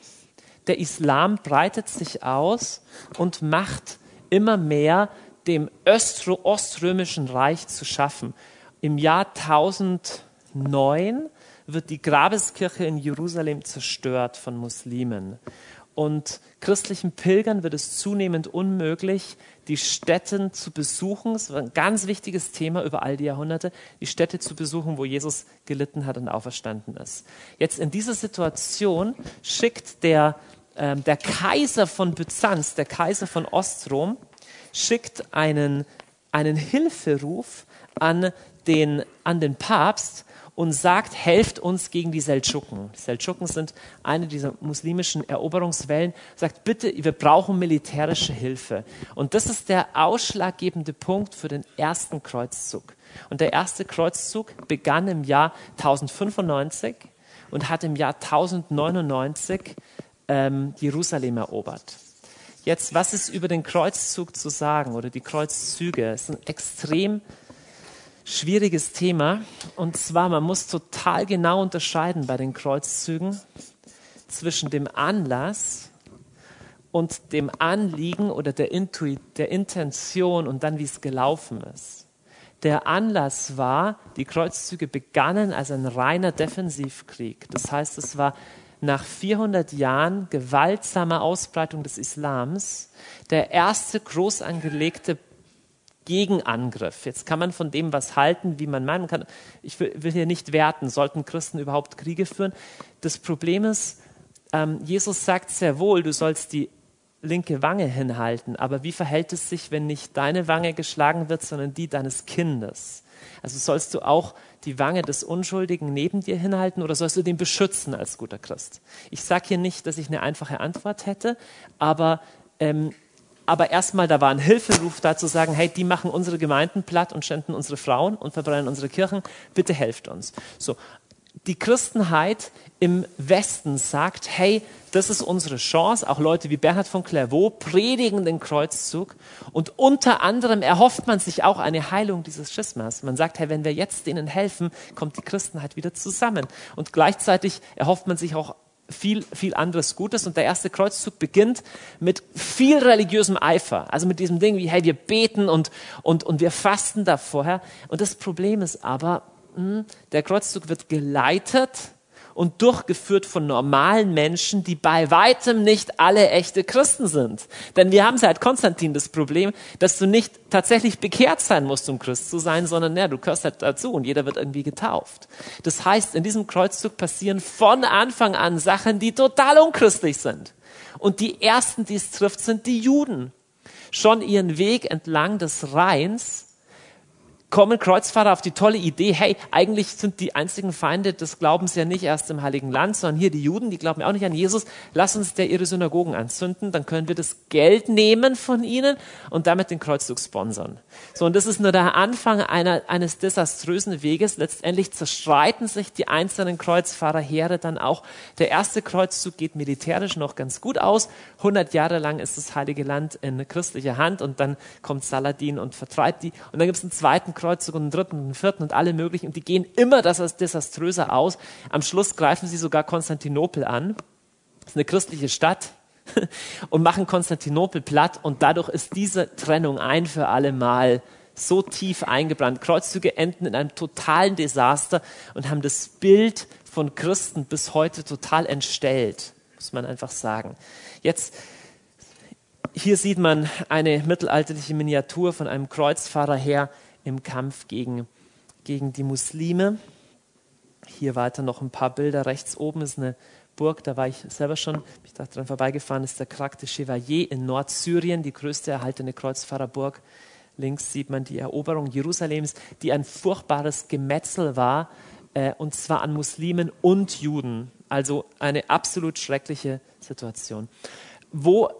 Der Islam breitet sich aus und macht immer mehr dem Östro Oströmischen Reich zu schaffen. Im Jahr 1009 wird die Grabeskirche in Jerusalem zerstört von Muslimen. Und christlichen Pilgern wird es zunehmend unmöglich, die Städten zu besuchen. Das war ein ganz wichtiges Thema über all die Jahrhunderte, die Städte zu besuchen, wo Jesus gelitten hat und auferstanden ist. Jetzt in dieser Situation schickt der, äh, der Kaiser von Byzanz, der Kaiser von Ostrom, schickt einen, einen Hilferuf an den, an den Papst und sagt, helft uns gegen die Seldschuken. Die Seldschuken sind eine dieser muslimischen Eroberungswellen, sagt, bitte, wir brauchen militärische Hilfe. Und das ist der ausschlaggebende Punkt für den ersten Kreuzzug. Und der erste Kreuzzug begann im Jahr 1095 und hat im Jahr 1099 ähm, Jerusalem erobert. Jetzt, was ist über den Kreuzzug zu sagen oder die Kreuzzüge? Es sind extrem schwieriges Thema. Und zwar, man muss total genau unterscheiden bei den Kreuzzügen zwischen dem Anlass und dem Anliegen oder der, Intuit, der Intention und dann, wie es gelaufen ist. Der Anlass war, die Kreuzzüge begannen als ein reiner Defensivkrieg. Das heißt, es war nach 400 Jahren gewaltsamer Ausbreitung des Islams der erste groß angelegte Gegenangriff. Jetzt kann man von dem was halten, wie man meinen kann. Ich will, hier nicht werten, sollten Christen überhaupt Kriege führen. Das Problem ist, ähm, Jesus sagt sehr wohl, du sollst die linke Wange hinhalten, aber wie verhält es sich, wenn nicht deine Wange geschlagen wird, sondern die deines Kindes? Also sollst du auch die Wange des Unschuldigen neben dir hinhalten oder sollst du den beschützen als guter Christ? Ich sage hier nicht, dass ich eine einfache Antwort hätte, aber ähm, aber erstmal, da war ein Hilferuf da zu sagen, hey, die machen unsere Gemeinden platt und schänden unsere Frauen und verbrennen unsere Kirchen, bitte helft uns. So. Die Christenheit im Westen sagt, hey, das ist unsere Chance. Auch Leute wie Bernhard von Clairvaux predigen den Kreuzzug. Und unter anderem erhofft man sich auch eine Heilung dieses Schismas. Man sagt, hey, wenn wir jetzt denen helfen, kommt die Christenheit wieder zusammen. Und gleichzeitig erhofft man sich auch viel, viel anderes Gutes. Und der erste Kreuzzug beginnt mit viel religiösem Eifer. Also mit diesem Ding wie, hey, wir beten und, und, und wir fasten da vorher. Und das Problem ist aber, hm, der Kreuzzug wird geleitet und durchgeführt von normalen Menschen, die bei weitem nicht alle echte Christen sind. Denn wir haben seit Konstantin das Problem, dass du nicht tatsächlich bekehrt sein musst, um Christ zu sein, sondern ja, du gehörst halt dazu und jeder wird irgendwie getauft. Das heißt, in diesem Kreuzzug passieren von Anfang an Sachen, die total unchristlich sind. Und die ersten, die es trifft, sind die Juden. Schon ihren Weg entlang des Rheins kommen Kreuzfahrer auf die tolle Idee, hey, eigentlich sind die einzigen Feinde des Glaubens ja nicht erst im Heiligen Land, sondern hier die Juden, die glauben ja auch nicht an Jesus. Lass uns der ihre Synagogen anzünden, dann können wir das Geld nehmen von ihnen und damit den Kreuzzug sponsern. So, und das ist nur der Anfang einer, eines desaströsen Weges. Letztendlich zerstreiten sich die einzelnen Kreuzfahrerheere dann auch. Der erste Kreuzzug geht militärisch noch ganz gut aus. 100 Jahre lang ist das Heilige Land in christlicher Hand und dann kommt Saladin und vertreibt die. Und dann gibt es einen zweiten Kreuzzug und einen dritten und einen vierten und alle möglichen. Und die gehen immer desaströser aus. Am Schluss greifen sie sogar Konstantinopel an. Das ist eine christliche Stadt (laughs) und machen Konstantinopel platt. Und dadurch ist diese Trennung ein für alle Mal so tief eingebrannt. Kreuzzüge enden in einem totalen Desaster und haben das Bild von Christen bis heute total entstellt, muss man einfach sagen. Jetzt hier sieht man eine mittelalterliche Miniatur von einem Kreuzfahrerheer im Kampf gegen, gegen die Muslime. Hier weiter noch ein paar Bilder. Rechts oben ist eine Burg, da war ich selber schon, ich da dran vorbeigefahren, ist der Krak de Chevalier in Nordsyrien, die größte erhaltene Kreuzfahrerburg. Links sieht man die Eroberung Jerusalems, die ein furchtbares Gemetzel war, äh, und zwar an Muslimen und Juden. Also eine absolut schreckliche Situation. Wo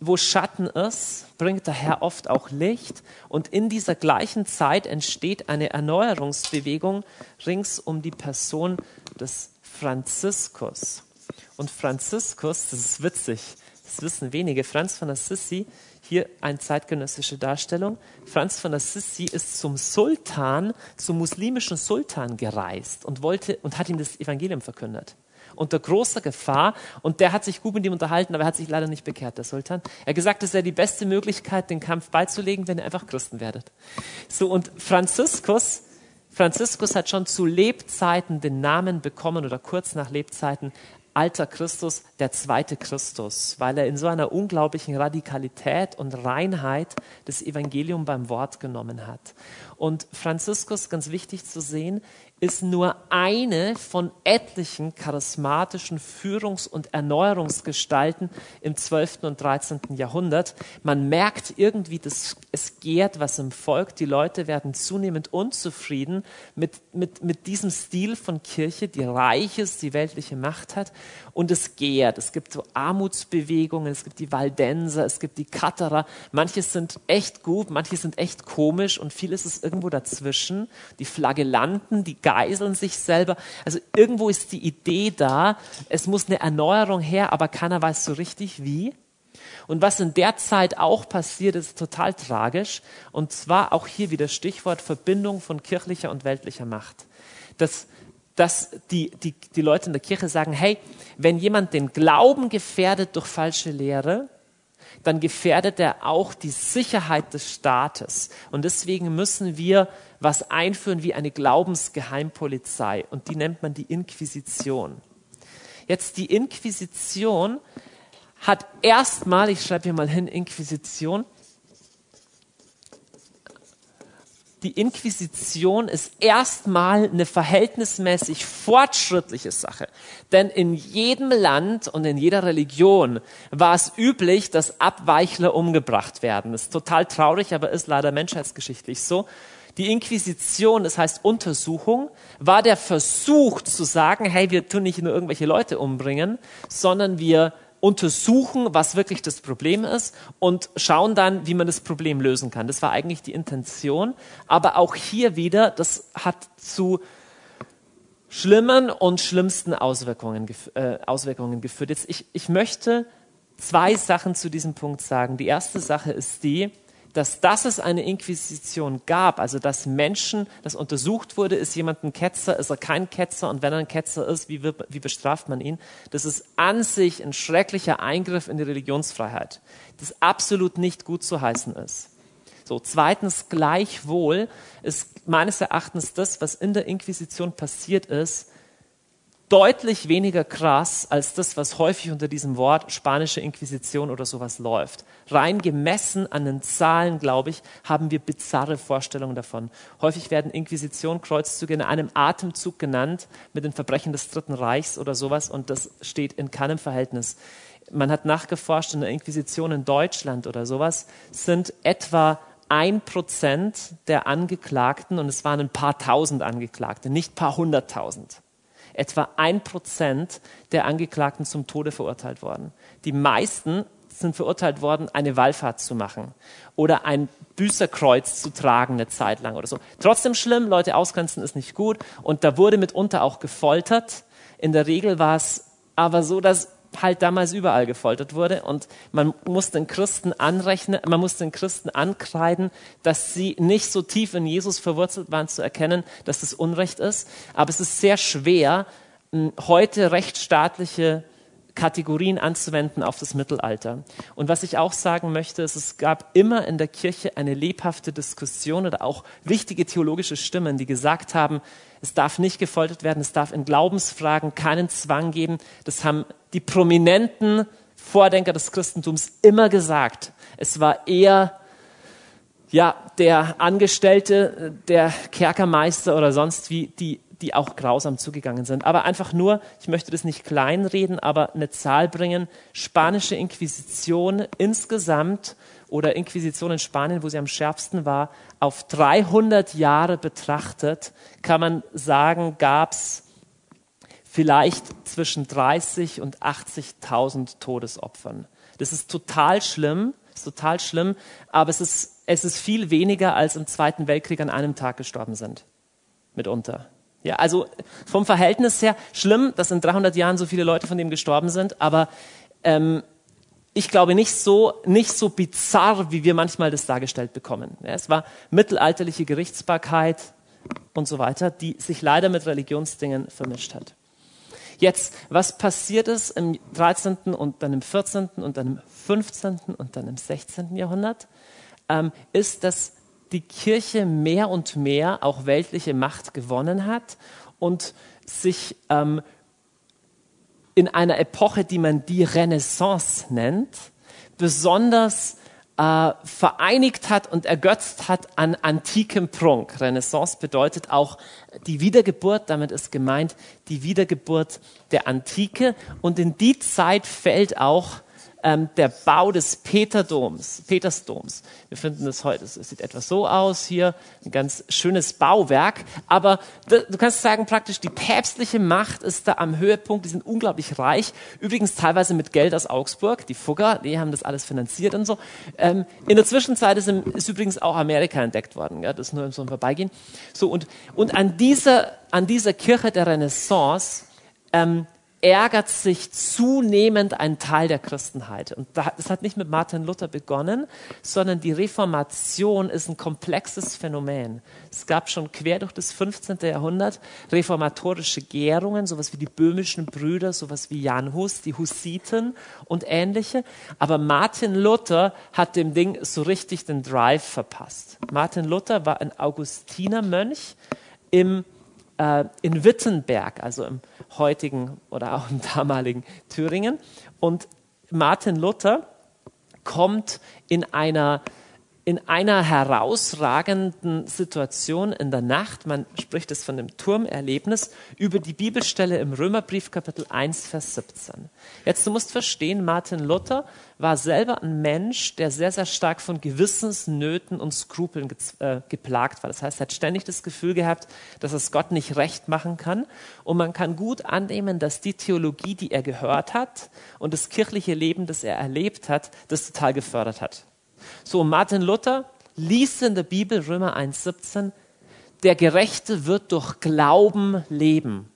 wo Schatten ist, bringt der Herr oft auch Licht. Und in dieser gleichen Zeit entsteht eine Erneuerungsbewegung rings um die Person des Franziskus. Und Franziskus, das ist witzig, das wissen wenige, Franz von Assisi, hier eine zeitgenössische Darstellung. Franz von Assisi ist zum Sultan, zum muslimischen Sultan gereist und wollte und hat ihm das Evangelium verkündet unter großer Gefahr. Und der hat sich gut mit ihm unterhalten, aber er hat sich leider nicht bekehrt, der Sultan. Er hat gesagt, es wäre die beste Möglichkeit, den Kampf beizulegen, wenn ihr einfach Christen werdet. So, und Franziskus, Franziskus hat schon zu Lebzeiten den Namen bekommen oder kurz nach Lebzeiten alter Christus, der zweite Christus, weil er in so einer unglaublichen Radikalität und Reinheit das Evangelium beim Wort genommen hat. Und Franziskus, ganz wichtig zu sehen, ist nur eine von etlichen charismatischen Führungs- und Erneuerungsgestalten im 12. und 13. Jahrhundert. Man merkt irgendwie, dass es gärt was im Volk. Die Leute werden zunehmend unzufrieden mit, mit, mit diesem Stil von Kirche, die reich ist, die weltliche Macht hat. Und es gärt. Es gibt so Armutsbewegungen, es gibt die Waldenser, es gibt die Katterer. Manche sind echt gut, manche sind echt komisch und vieles ist irgendwo dazwischen. Die Flagellanten, die geiseln sich selber. Also irgendwo ist die Idee da, es muss eine Erneuerung her, aber keiner weiß so richtig wie. Und was in der Zeit auch passiert, ist total tragisch. Und zwar auch hier wieder Stichwort Verbindung von kirchlicher und weltlicher Macht. Das, dass die, die, die Leute in der Kirche sagen, hey, wenn jemand den Glauben gefährdet durch falsche Lehre, dann gefährdet er auch die Sicherheit des Staates. Und deswegen müssen wir was einführen wie eine Glaubensgeheimpolizei. Und die nennt man die Inquisition. Jetzt die Inquisition hat erstmal, ich schreibe hier mal hin, Inquisition, die Inquisition ist erstmal eine verhältnismäßig fortschrittliche Sache. Denn in jedem Land und in jeder Religion war es üblich, dass Abweichler umgebracht werden. Das ist total traurig, aber ist leider menschheitsgeschichtlich so. Die Inquisition, das heißt Untersuchung, war der Versuch zu sagen, hey, wir tun nicht nur irgendwelche Leute umbringen, sondern wir untersuchen, was wirklich das Problem ist und schauen dann, wie man das Problem lösen kann. Das war eigentlich die Intention. Aber auch hier wieder, das hat zu schlimmen und schlimmsten Auswirkungen, äh, Auswirkungen geführt. Jetzt, ich, ich möchte zwei Sachen zu diesem Punkt sagen. Die erste Sache ist die, dass, dass es eine Inquisition gab, also dass Menschen, dass untersucht wurde, ist jemand ein Ketzer, ist er kein Ketzer und wenn er ein Ketzer ist, wie, wie bestraft man ihn? Das ist an sich ein schrecklicher Eingriff in die Religionsfreiheit, das absolut nicht gut zu heißen ist. So, zweitens, gleichwohl ist meines Erachtens das, was in der Inquisition passiert ist, deutlich weniger krass als das, was häufig unter diesem Wort spanische Inquisition oder sowas läuft. Rein gemessen an den Zahlen, glaube ich, haben wir bizarre Vorstellungen davon. Häufig werden Inquisition, Kreuzzüge in einem Atemzug genannt mit den Verbrechen des Dritten Reichs oder sowas und das steht in keinem Verhältnis. Man hat nachgeforscht, in der Inquisition in Deutschland oder sowas sind etwa ein Prozent der Angeklagten, und es waren ein paar tausend Angeklagte, nicht paar hunderttausend, etwa ein Prozent der Angeklagten zum Tode verurteilt worden. Die meisten sind verurteilt worden, eine Wallfahrt zu machen oder ein Büßerkreuz zu tragen eine Zeit lang oder so. Trotzdem schlimm, Leute ausgrenzen ist nicht gut und da wurde mitunter auch gefoltert. In der Regel war es aber so, dass halt damals überall gefoltert wurde und man muss den Christen anrechnen, man muss den Christen ankreiden, dass sie nicht so tief in Jesus verwurzelt waren zu erkennen, dass das Unrecht ist. Aber es ist sehr schwer, heute rechtsstaatliche Kategorien anzuwenden auf das Mittelalter. Und was ich auch sagen möchte, ist, es gab immer in der Kirche eine lebhafte Diskussion oder auch wichtige theologische Stimmen, die gesagt haben, es darf nicht gefoltert werden, es darf in Glaubensfragen keinen Zwang geben. Das haben die prominenten Vordenker des Christentums immer gesagt. Es war eher ja, der Angestellte, der Kerkermeister oder sonst wie, die die auch grausam zugegangen sind. Aber einfach nur, ich möchte das nicht kleinreden, aber eine Zahl bringen. Spanische Inquisition insgesamt oder Inquisition in Spanien, wo sie am schärfsten war, auf 300 Jahre betrachtet, kann man sagen, gab es vielleicht zwischen 30 und 80.000 Todesopfern. Das ist total schlimm, ist total schlimm, aber es ist, es ist viel weniger, als im Zweiten Weltkrieg an einem Tag gestorben sind. Mitunter. Ja, also vom Verhältnis her schlimm, dass in 300 Jahren so viele Leute von dem gestorben sind, aber ähm, ich glaube nicht so, nicht so bizarr, wie wir manchmal das dargestellt bekommen. Ja, es war mittelalterliche Gerichtsbarkeit und so weiter, die sich leider mit Religionsdingen vermischt hat. Jetzt, was passiert ist im 13. und dann im 14. und dann im 15. und dann im 16. Jahrhundert, ähm, ist, dass die Kirche mehr und mehr auch weltliche Macht gewonnen hat und sich ähm, in einer Epoche, die man die Renaissance nennt, besonders äh, vereinigt hat und ergötzt hat an antikem Prunk. Renaissance bedeutet auch die Wiedergeburt, damit ist gemeint die Wiedergeburt der Antike. Und in die Zeit fällt auch ähm, der Bau des Peterdoms, Petersdoms. Wir finden das heute, es sieht etwas so aus hier, ein ganz schönes Bauwerk, aber du kannst sagen praktisch, die päpstliche Macht ist da am Höhepunkt, die sind unglaublich reich, übrigens teilweise mit Geld aus Augsburg, die Fugger, die haben das alles finanziert und so. Ähm, in der Zwischenzeit ist, ist, übrigens auch Amerika entdeckt worden, ja, das nur so ein Vorbeigehen. So, und, und an dieser, an dieser Kirche der Renaissance ähm, ärgert sich zunehmend ein Teil der Christenheit. Und das hat nicht mit Martin Luther begonnen, sondern die Reformation ist ein komplexes Phänomen. Es gab schon quer durch das 15. Jahrhundert reformatorische Gärungen, sowas wie die böhmischen Brüder, sowas wie Jan Hus, die Hussiten und ähnliche. Aber Martin Luther hat dem Ding so richtig den Drive verpasst. Martin Luther war ein Augustinermönch im äh, in Wittenberg, also im heutigen oder auch im damaligen Thüringen. Und Martin Luther kommt in einer in einer herausragenden Situation in der Nacht, man spricht es von dem Turmerlebnis, über die Bibelstelle im Römerbrief Kapitel 1, Vers 17. Jetzt, du musst verstehen, Martin Luther war selber ein Mensch, der sehr, sehr stark von Gewissensnöten und Skrupeln ge äh, geplagt war. Das heißt, er hat ständig das Gefühl gehabt, dass es Gott nicht recht machen kann. Und man kann gut annehmen, dass die Theologie, die er gehört hat und das kirchliche Leben, das er erlebt hat, das total gefördert hat. So, Martin Luther liest in der Bibel Römer 1,17, der Gerechte wird durch Glauben leben.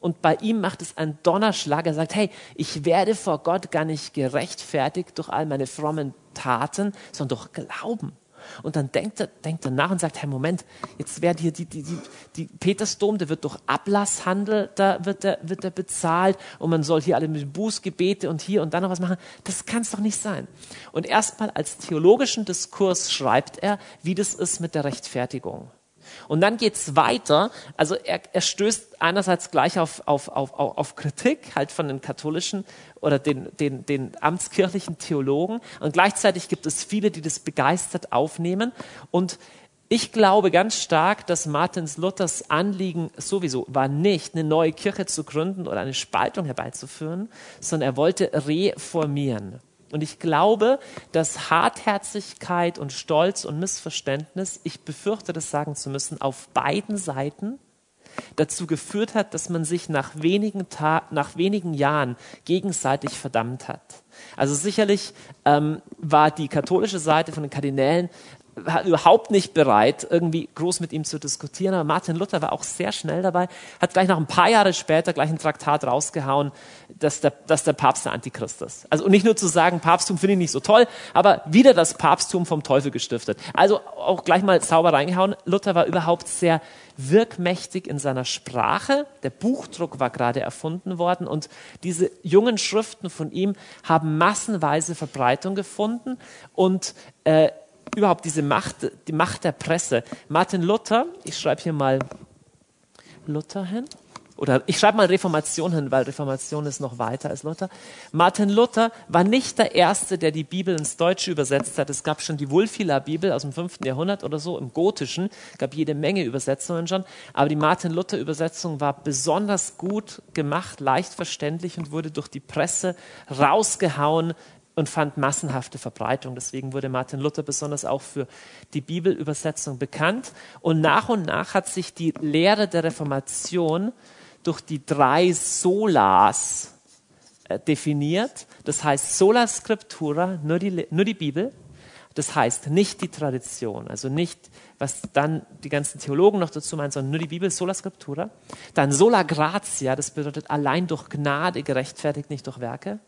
Und bei ihm macht es einen Donnerschlag. Er sagt, hey, ich werde vor Gott gar nicht gerechtfertigt durch all meine frommen Taten, sondern durch Glauben. Und dann denkt er, denkt er nach und sagt, hey, Moment, jetzt wird hier die, die, die, die Petersdom, der wird durch Ablasshandel, da wird der, wird der bezahlt und man soll hier alle mit Bußgebete und hier und da noch was machen. Das kann es doch nicht sein. Und erstmal als theologischen Diskurs schreibt er, wie das ist mit der Rechtfertigung. Und dann geht's weiter. Also er, er stößt einerseits gleich auf, auf, auf, auf Kritik halt von den katholischen oder den, den, den amtskirchlichen Theologen. Und gleichzeitig gibt es viele, die das begeistert aufnehmen. Und ich glaube ganz stark, dass Martins Luthers Anliegen sowieso war nicht, eine neue Kirche zu gründen oder eine Spaltung herbeizuführen, sondern er wollte reformieren. Und ich glaube, dass Hartherzigkeit und Stolz und Missverständnis, ich befürchte das sagen zu müssen, auf beiden Seiten dazu geführt hat, dass man sich nach wenigen, Ta nach wenigen Jahren gegenseitig verdammt hat. Also sicherlich ähm, war die katholische Seite von den Kardinälen überhaupt nicht bereit, irgendwie groß mit ihm zu diskutieren. Aber Martin Luther war auch sehr schnell dabei, hat gleich noch ein paar Jahre später gleich ein Traktat rausgehauen, dass der, dass der Papst der Antichrist ist. Also und nicht nur zu sagen, Papsttum finde ich nicht so toll, aber wieder das Papsttum vom Teufel gestiftet. Also auch gleich mal sauber reingehauen. Luther war überhaupt sehr wirkmächtig in seiner Sprache. Der Buchdruck war gerade erfunden worden und diese jungen Schriften von ihm haben massenweise Verbreitung gefunden und äh, überhaupt diese Macht, die Macht der Presse. Martin Luther, ich schreibe hier mal Luther hin, oder ich schreibe mal Reformation hin, weil Reformation ist noch weiter als Luther. Martin Luther war nicht der Erste, der die Bibel ins Deutsche übersetzt hat. Es gab schon die Wulfila Bibel aus dem 5. Jahrhundert oder so im Gotischen, gab jede Menge Übersetzungen schon, aber die Martin Luther Übersetzung war besonders gut gemacht, leicht verständlich und wurde durch die Presse rausgehauen und fand massenhafte Verbreitung. Deswegen wurde Martin Luther besonders auch für die Bibelübersetzung bekannt. Und nach und nach hat sich die Lehre der Reformation durch die drei Solas äh, definiert. Das heißt Sola Scriptura, nur die, nur die Bibel. Das heißt nicht die Tradition, also nicht, was dann die ganzen Theologen noch dazu meinen, sondern nur die Bibel, sola scriptura. Dann sola gratia, das bedeutet allein durch Gnade gerechtfertigt, nicht durch Werke.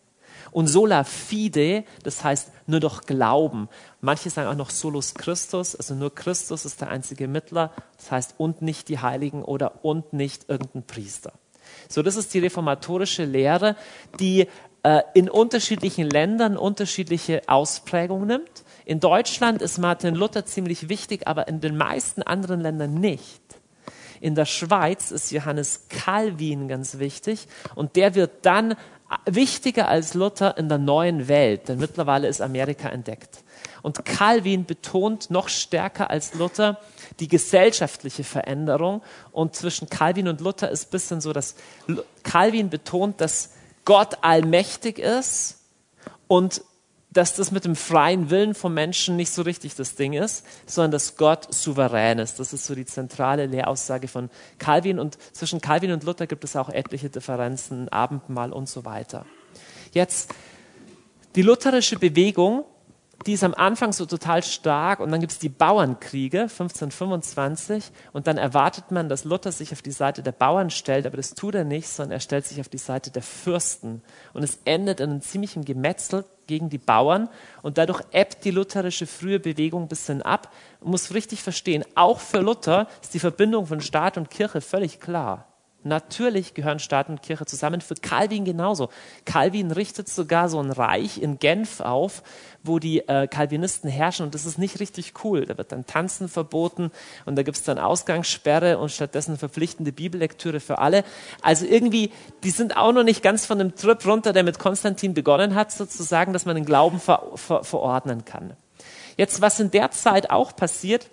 Und sola fide, das heißt nur durch Glauben. Manche sagen auch noch solus Christus, also nur Christus ist der einzige Mittler, das heißt und nicht die Heiligen oder und nicht irgendein Priester. So, das ist die reformatorische Lehre, die äh, in unterschiedlichen Ländern unterschiedliche Ausprägungen nimmt. In Deutschland ist Martin Luther ziemlich wichtig, aber in den meisten anderen Ländern nicht. In der Schweiz ist Johannes Calvin ganz wichtig und der wird dann wichtiger als Luther in der neuen Welt, denn mittlerweile ist Amerika entdeckt. Und Calvin betont noch stärker als Luther die gesellschaftliche Veränderung. Und zwischen Calvin und Luther ist ein bisschen so, dass Calvin betont, dass Gott allmächtig ist und dass das mit dem freien Willen vom Menschen nicht so richtig das Ding ist, sondern dass Gott souverän ist. Das ist so die zentrale Lehraussage von Calvin. Und zwischen Calvin und Luther gibt es auch etliche Differenzen, Abendmahl und so weiter. Jetzt, die lutherische Bewegung die ist am Anfang so total stark und dann gibt es die Bauernkriege 1525 und dann erwartet man, dass Luther sich auf die Seite der Bauern stellt, aber das tut er nicht, sondern er stellt sich auf die Seite der Fürsten und es endet in einem ziemlichen Gemetzel gegen die Bauern und dadurch ebbt die lutherische frühe Bewegung ein bisschen ab. Man muss richtig verstehen, auch für Luther ist die Verbindung von Staat und Kirche völlig klar. Natürlich gehören Staat und Kirche zusammen, für Calvin genauso. Calvin richtet sogar so ein Reich in Genf auf, wo die äh, Calvinisten herrschen und das ist nicht richtig cool. Da wird dann Tanzen verboten und da gibt es dann Ausgangssperre und stattdessen verpflichtende Bibellektüre für alle. Also irgendwie, die sind auch noch nicht ganz von dem Trip runter, der mit Konstantin begonnen hat, sozusagen, dass man den Glauben ver ver verordnen kann. Jetzt, was in der Zeit auch passiert,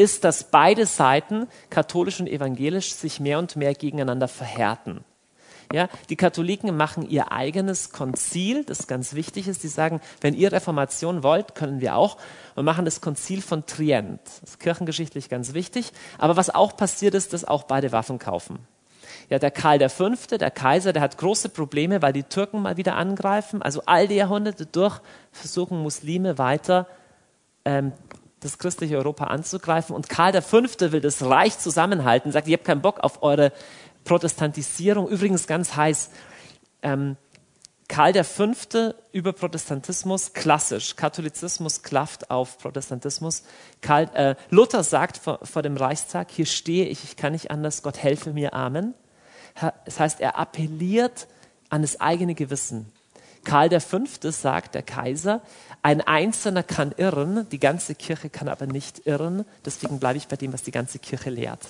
ist, dass beide Seiten, katholisch und evangelisch, sich mehr und mehr gegeneinander verhärten. Ja, die Katholiken machen ihr eigenes Konzil, das ganz wichtig ist. Die sagen, wenn ihr Reformation wollt, können wir auch. Wir machen das Konzil von Trient. Das ist kirchengeschichtlich ganz wichtig. Aber was auch passiert ist, dass auch beide Waffen kaufen. Ja, der Karl V., der Kaiser, der hat große Probleme, weil die Türken mal wieder angreifen. Also all die Jahrhunderte durch versuchen Muslime weiter ähm, das christliche Europa anzugreifen. Und Karl V. will das Reich zusammenhalten, sagt, ihr habt keinen Bock auf eure Protestantisierung. Übrigens ganz heiß. Ähm, Karl V. über Protestantismus, klassisch. Katholizismus klafft auf Protestantismus. Karl, äh, Luther sagt vor, vor dem Reichstag, hier stehe ich, ich kann nicht anders, Gott helfe mir, Amen. Das heißt, er appelliert an das eigene Gewissen. Karl V. sagt, der Kaiser, ein Einzelner kann irren, die ganze Kirche kann aber nicht irren, deswegen bleibe ich bei dem, was die ganze Kirche lehrt.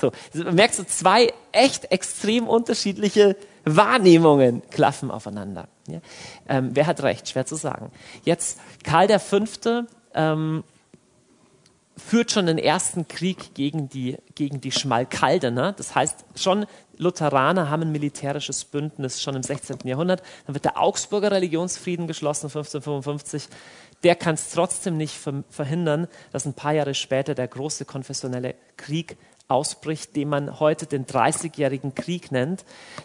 So, merkst du, zwei echt extrem unterschiedliche Wahrnehmungen klaffen aufeinander. Ja? Ähm, wer hat recht? Schwer zu sagen. Jetzt Karl V. Ähm, führt schon den ersten Krieg gegen die, gegen die Schmalkaldener. Das heißt, schon Lutheraner haben ein militärisches Bündnis schon im 16. Jahrhundert. Dann wird der Augsburger Religionsfrieden geschlossen 1555. Der kann es trotzdem nicht verhindern, dass ein paar Jahre später der große konfessionelle Krieg ausbricht, den man heute den 30-jährigen Krieg nennt.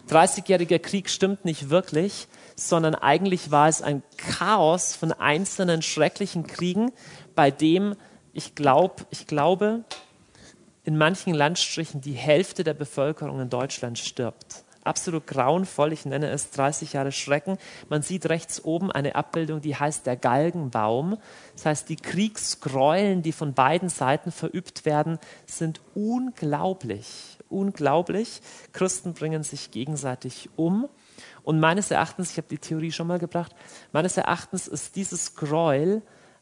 30-jähriger Krieg stimmt nicht wirklich, sondern eigentlich war es ein Chaos von einzelnen schrecklichen Kriegen, bei dem ich, glaub, ich glaube, in manchen Landstrichen die Hälfte der Bevölkerung in Deutschland stirbt absolut grauenvoll. Ich nenne es 30 Jahre Schrecken. Man sieht rechts oben eine Abbildung, die heißt der Galgenbaum. Das heißt, die Kriegsgräueln, die von beiden Seiten verübt werden, sind unglaublich. Unglaublich. Christen bringen sich gegenseitig um. Und meines Erachtens, ich habe die Theorie schon mal gebracht, meines Erachtens ist dieses Gräuel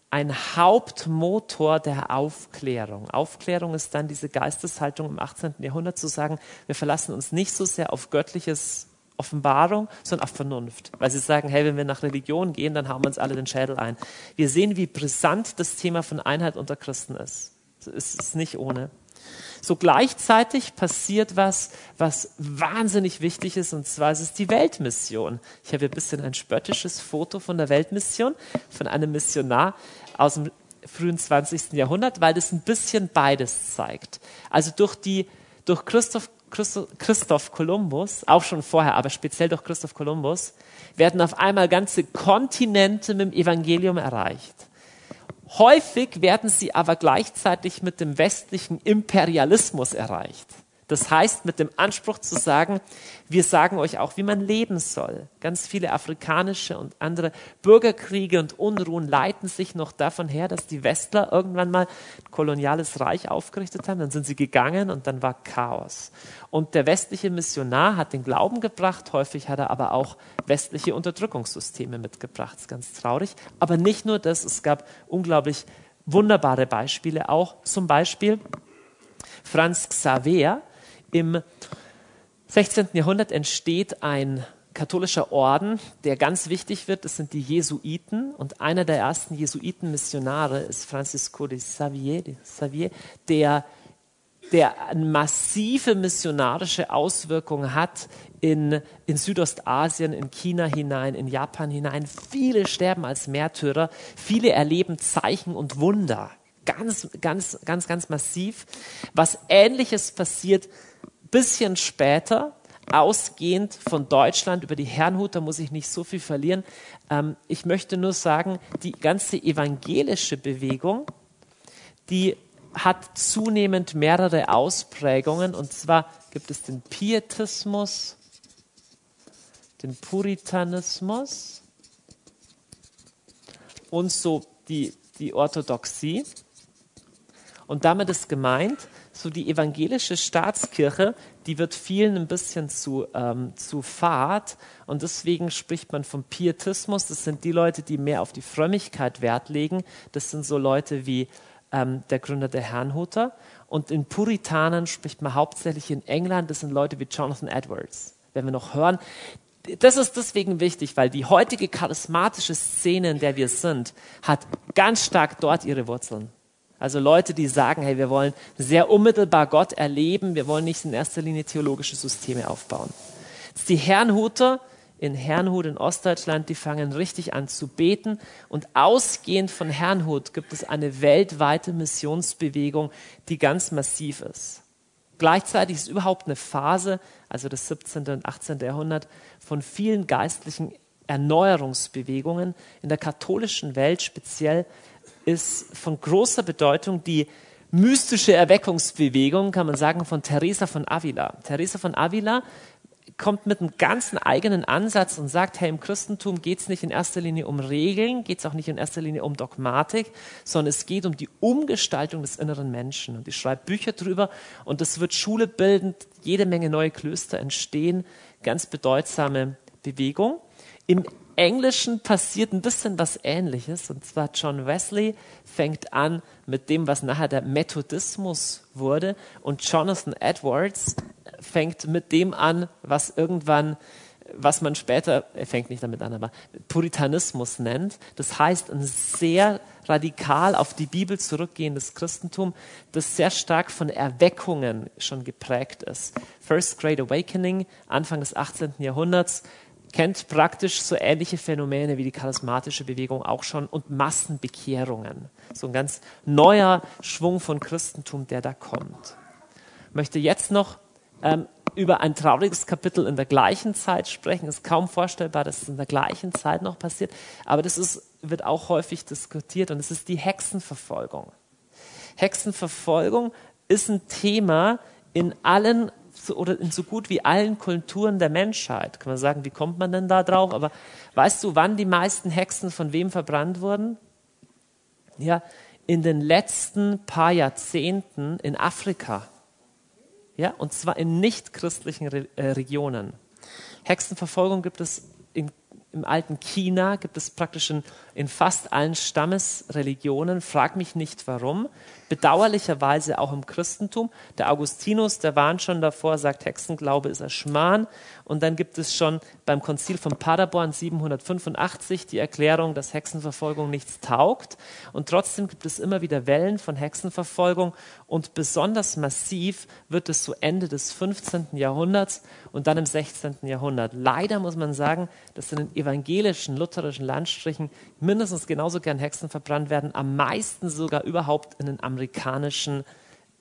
ein Hauptmotor der Aufklärung. Aufklärung ist dann diese Geisteshaltung im 18. Jahrhundert zu sagen, wir verlassen uns nicht so sehr auf göttliches Offenbarung, sondern auf Vernunft. Weil sie sagen, hey, wenn wir nach Religion gehen, dann hauen wir uns alle den Schädel ein. Wir sehen, wie brisant das Thema von Einheit unter Christen ist. Es ist nicht ohne. So gleichzeitig passiert was, was wahnsinnig wichtig ist, und zwar ist es die Weltmission. Ich habe hier ein bisschen ein spöttisches Foto von der Weltmission, von einem Missionar aus dem frühen 20. Jahrhundert, weil das ein bisschen beides zeigt. Also durch die, durch Christoph, Christoph Kolumbus, auch schon vorher, aber speziell durch Christoph Kolumbus, werden auf einmal ganze Kontinente mit dem Evangelium erreicht. Häufig werden sie aber gleichzeitig mit dem westlichen Imperialismus erreicht. Das heißt, mit dem Anspruch zu sagen, wir sagen euch auch, wie man leben soll. Ganz viele afrikanische und andere Bürgerkriege und Unruhen leiten sich noch davon her, dass die Westler irgendwann mal ein koloniales Reich aufgerichtet haben. Dann sind sie gegangen und dann war Chaos. Und der westliche Missionar hat den Glauben gebracht. Häufig hat er aber auch westliche Unterdrückungssysteme mitgebracht. Das ist ganz traurig. Aber nicht nur das, es gab unglaublich wunderbare Beispiele auch. Zum Beispiel Franz Xaver, im 16. Jahrhundert entsteht ein katholischer Orden, der ganz wichtig wird. Das sind die Jesuiten. Und einer der ersten Jesuitenmissionare ist Francisco de Xavier, de Xavier der, der massive missionarische Auswirkungen hat in, in Südostasien, in China hinein, in Japan hinein. Viele sterben als Märtyrer, viele erleben Zeichen und Wunder. Ganz, ganz, ganz, ganz massiv. Was Ähnliches passiert bisschen später, ausgehend von Deutschland über die Herrnhuter muss ich nicht so viel verlieren. Ähm, ich möchte nur sagen, die ganze evangelische Bewegung, die hat zunehmend mehrere Ausprägungen. Und zwar gibt es den Pietismus, den Puritanismus und so die, die Orthodoxie. Und damit ist gemeint, so die evangelische Staatskirche, die wird vielen ein bisschen zu, ähm, zu fad und deswegen spricht man vom Pietismus. Das sind die Leute, die mehr auf die Frömmigkeit Wert legen. Das sind so Leute wie ähm, der Gründer der Herrnhuter. Und in Puritanern spricht man hauptsächlich in England. Das sind Leute wie Jonathan Edwards. Wenn wir noch hören, das ist deswegen wichtig, weil die heutige charismatische Szene, in der wir sind, hat ganz stark dort ihre Wurzeln. Also Leute, die sagen, hey, wir wollen sehr unmittelbar Gott erleben, wir wollen nicht in erster Linie theologische Systeme aufbauen. Jetzt die Herrnhuter in Herrnhut in Ostdeutschland, die fangen richtig an zu beten und ausgehend von Herrnhut gibt es eine weltweite Missionsbewegung, die ganz massiv ist. Gleichzeitig ist überhaupt eine Phase, also das 17. und 18. Jahrhundert, von vielen geistlichen Erneuerungsbewegungen in der katholischen Welt speziell ist von großer Bedeutung die mystische Erweckungsbewegung, kann man sagen, von Teresa von Avila. Teresa von Avila kommt mit einem ganzen eigenen Ansatz und sagt, hey, im Christentum geht es nicht in erster Linie um Regeln, geht es auch nicht in erster Linie um Dogmatik, sondern es geht um die Umgestaltung des inneren Menschen. Und ich schreibe Bücher drüber und es wird Schule bildend, jede Menge neue Klöster entstehen, ganz bedeutsame Bewegung. Im Englischen passiert ein bisschen was Ähnliches, und zwar John Wesley fängt an mit dem, was nachher der Methodismus wurde, und Jonathan Edwards fängt mit dem an, was irgendwann, was man später, er fängt nicht damit an, aber Puritanismus nennt. Das heißt, ein sehr radikal auf die Bibel zurückgehendes Christentum, das sehr stark von Erweckungen schon geprägt ist. First Great Awakening, Anfang des 18. Jahrhunderts, kennt praktisch so ähnliche Phänomene wie die charismatische Bewegung auch schon und Massenbekehrungen. So ein ganz neuer Schwung von Christentum, der da kommt. Ich möchte jetzt noch ähm, über ein trauriges Kapitel in der gleichen Zeit sprechen. Es ist kaum vorstellbar, dass es in der gleichen Zeit noch passiert, aber das ist, wird auch häufig diskutiert und es ist die Hexenverfolgung. Hexenverfolgung ist ein Thema in allen oder in so gut wie allen Kulturen der Menschheit. Kann man sagen, wie kommt man denn da drauf? Aber weißt du, wann die meisten Hexen von wem verbrannt wurden? Ja, in den letzten paar Jahrzehnten in Afrika. Ja, und zwar in nichtchristlichen Re äh, Regionen. Hexenverfolgung gibt es in, im alten China, gibt es praktisch in, in fast allen Stammesreligionen. Frag mich nicht warum bedauerlicherweise auch im Christentum. Der Augustinus, der warnt schon davor, sagt, Hexenglaube ist ein Schmarrn. Und dann gibt es schon beim Konzil von Paderborn 785 die Erklärung, dass Hexenverfolgung nichts taugt. Und trotzdem gibt es immer wieder Wellen von Hexenverfolgung. Und besonders massiv wird es so Ende des 15. Jahrhunderts und dann im 16. Jahrhundert. Leider muss man sagen, dass in den evangelischen, lutherischen Landstrichen mindestens genauso gern Hexen verbrannt werden, am meisten sogar überhaupt in den amerikanischen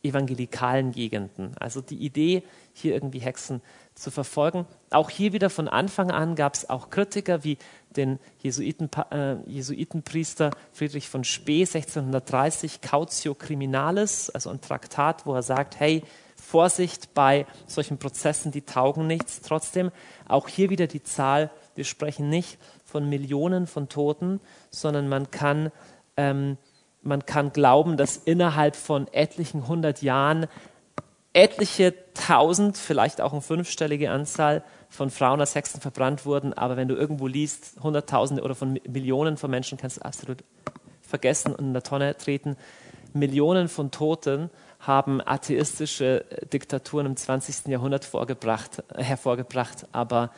evangelikalen Gegenden. Also die Idee, hier irgendwie Hexen zu verfolgen. Auch hier wieder von Anfang an gab es auch Kritiker wie den Jesuiten, äh, Jesuitenpriester Friedrich von Spee 1630 Cautio Criminalis, also ein Traktat, wo er sagt, hey, Vorsicht bei solchen Prozessen, die taugen nichts. Trotzdem auch hier wieder die Zahl, wir sprechen nicht von Millionen von Toten, sondern man kann ähm, man kann glauben, dass innerhalb von etlichen hundert Jahren etliche tausend, vielleicht auch eine fünfstellige Anzahl von Frauen als Hexen verbrannt wurden. Aber wenn du irgendwo liest, Hunderttausende oder von Millionen von Menschen, kannst du absolut vergessen und in der Tonne treten. Millionen von Toten haben atheistische Diktaturen im 20. Jahrhundert vorgebracht, äh, hervorgebracht, aber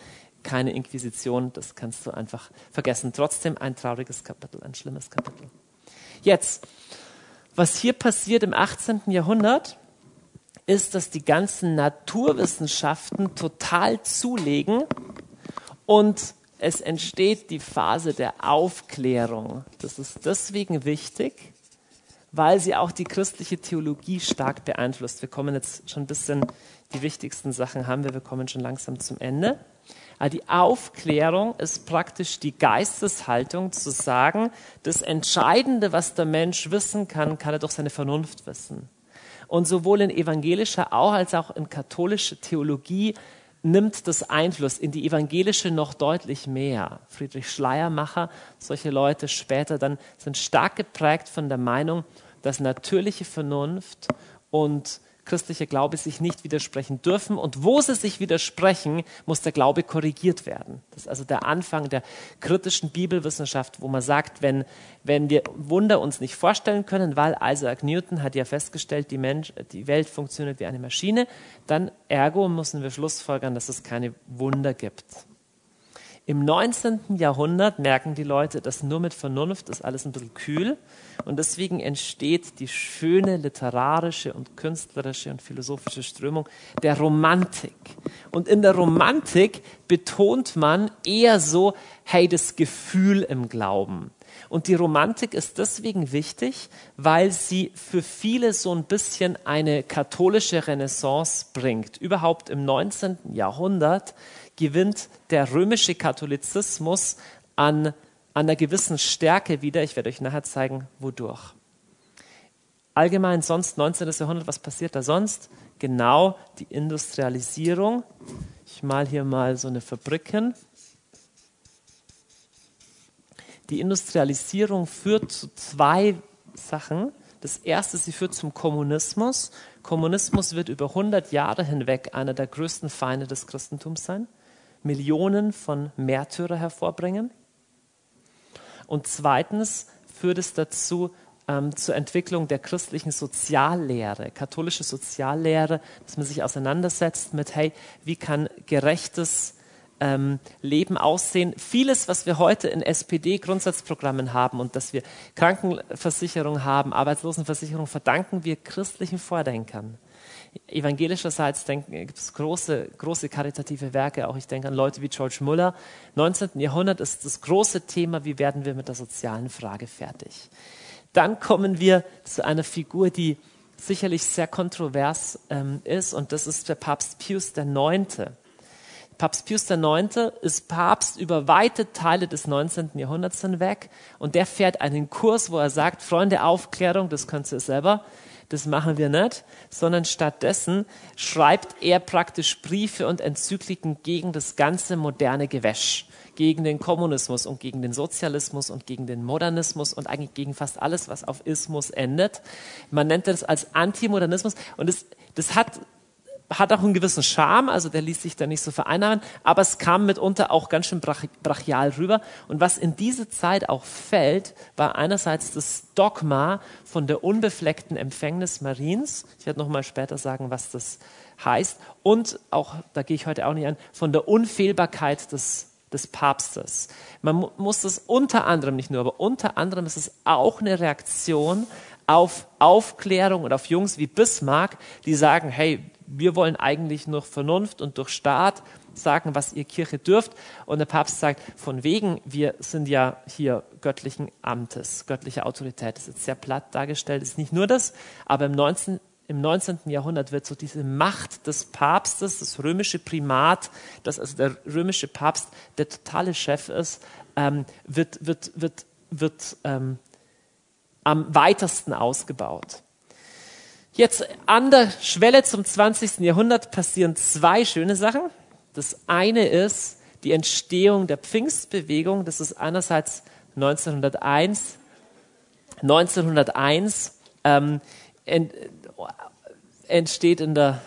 keine Inquisition, das kannst du einfach vergessen. Trotzdem ein trauriges Kapitel, ein schlimmes Kapitel. Jetzt, was hier passiert im 18. Jahrhundert, ist, dass die ganzen Naturwissenschaften total zulegen und es entsteht die Phase der Aufklärung. Das ist deswegen wichtig, weil sie auch die christliche Theologie stark beeinflusst. Wir kommen jetzt schon ein bisschen, die wichtigsten Sachen haben wir, wir kommen schon langsam zum Ende. Aber die Aufklärung ist praktisch die Geisteshaltung zu sagen, das Entscheidende, was der Mensch wissen kann, kann er durch seine Vernunft wissen. Und sowohl in evangelischer auch als auch in katholischer Theologie nimmt das Einfluss in die evangelische noch deutlich mehr. Friedrich Schleiermacher, solche Leute später dann sind stark geprägt von der Meinung, dass natürliche Vernunft und christlicher Glaube sich nicht widersprechen dürfen. Und wo sie sich widersprechen, muss der Glaube korrigiert werden. Das ist also der Anfang der kritischen Bibelwissenschaft, wo man sagt, wenn, wenn wir Wunder uns nicht vorstellen können, weil Isaac Newton hat ja festgestellt, die, Mensch, die Welt funktioniert wie eine Maschine, dann ergo müssen wir schlussfolgern, dass es keine Wunder gibt. Im 19. Jahrhundert merken die Leute, dass nur mit Vernunft ist alles ein bisschen kühl und deswegen entsteht die schöne literarische und künstlerische und philosophische Strömung der Romantik. Und in der Romantik betont man eher so, hey, das Gefühl im Glauben. Und die Romantik ist deswegen wichtig, weil sie für viele so ein bisschen eine katholische Renaissance bringt. Überhaupt im 19. Jahrhundert gewinnt der römische Katholizismus an, einer gewissen Stärke wieder. Ich werde euch nachher zeigen, wodurch. Allgemein sonst 19. Jahrhundert, was passiert da sonst? Genau die Industrialisierung. Ich mal hier mal so eine Fabrik hin. Die Industrialisierung führt zu zwei Sachen. Das erste, sie führt zum Kommunismus. Kommunismus wird über 100 Jahre hinweg einer der größten Feinde des Christentums sein. Millionen von Märtyrer hervorbringen. Und zweitens führt es dazu, ähm, zur Entwicklung der christlichen Soziallehre, katholische Soziallehre, dass man sich auseinandersetzt mit, hey, wie kann gerechtes ähm, Leben aussehen. Vieles, was wir heute in SPD-Grundsatzprogrammen haben und dass wir Krankenversicherung haben, Arbeitslosenversicherung, verdanken wir christlichen Vordenkern. Evangelischerseits gibt es große, große karitative Werke, auch ich denke an Leute wie George Muller. 19. Jahrhundert ist das große Thema, wie werden wir mit der sozialen Frage fertig. Dann kommen wir zu einer Figur, die sicherlich sehr kontrovers ähm, ist, und das ist der Papst Pius IX. Papst Pius IX ist Papst über weite Teile des 19. Jahrhunderts hinweg und der fährt einen Kurs, wo er sagt, Freunde, Aufklärung, das könnt ihr selber, das machen wir nicht, sondern stattdessen schreibt er praktisch Briefe und Enzykliken gegen das ganze moderne Gewäsch, gegen den Kommunismus und gegen den Sozialismus und gegen den Modernismus und eigentlich gegen fast alles, was auf Ismus endet. Man nennt das als Antimodernismus und das, das hat hat auch einen gewissen Charme, also der ließ sich da nicht so vereinnahmen, aber es kam mitunter auch ganz schön brach, brachial rüber. Und was in diese Zeit auch fällt, war einerseits das Dogma von der unbefleckten Empfängnis Mariens. Ich werde nochmal später sagen, was das heißt. Und auch, da gehe ich heute auch nicht an, von der Unfehlbarkeit des des Papstes. Man muss das unter anderem, nicht nur, aber unter anderem ist es auch eine Reaktion auf Aufklärung und auf Jungs wie Bismarck, die sagen, hey, wir wollen eigentlich nur Vernunft und durch Staat sagen, was ihr Kirche dürft. Und der Papst sagt, von wegen, wir sind ja hier göttlichen Amtes, göttliche Autorität. Das ist jetzt sehr platt dargestellt, ist nicht nur das, aber im 19. Im 19. Jahrhundert wird so diese Macht des Papstes, das römische Primat, dass also der römische Papst der totale Chef ist, ähm, wird, wird, wird, wird ähm, am weitesten ausgebaut. Jetzt an der Schwelle zum 20. Jahrhundert passieren zwei schöne Sachen. Das eine ist die Entstehung der Pfingstbewegung. Das ist einerseits 1901. 1901 ähm, ent, entsteht in der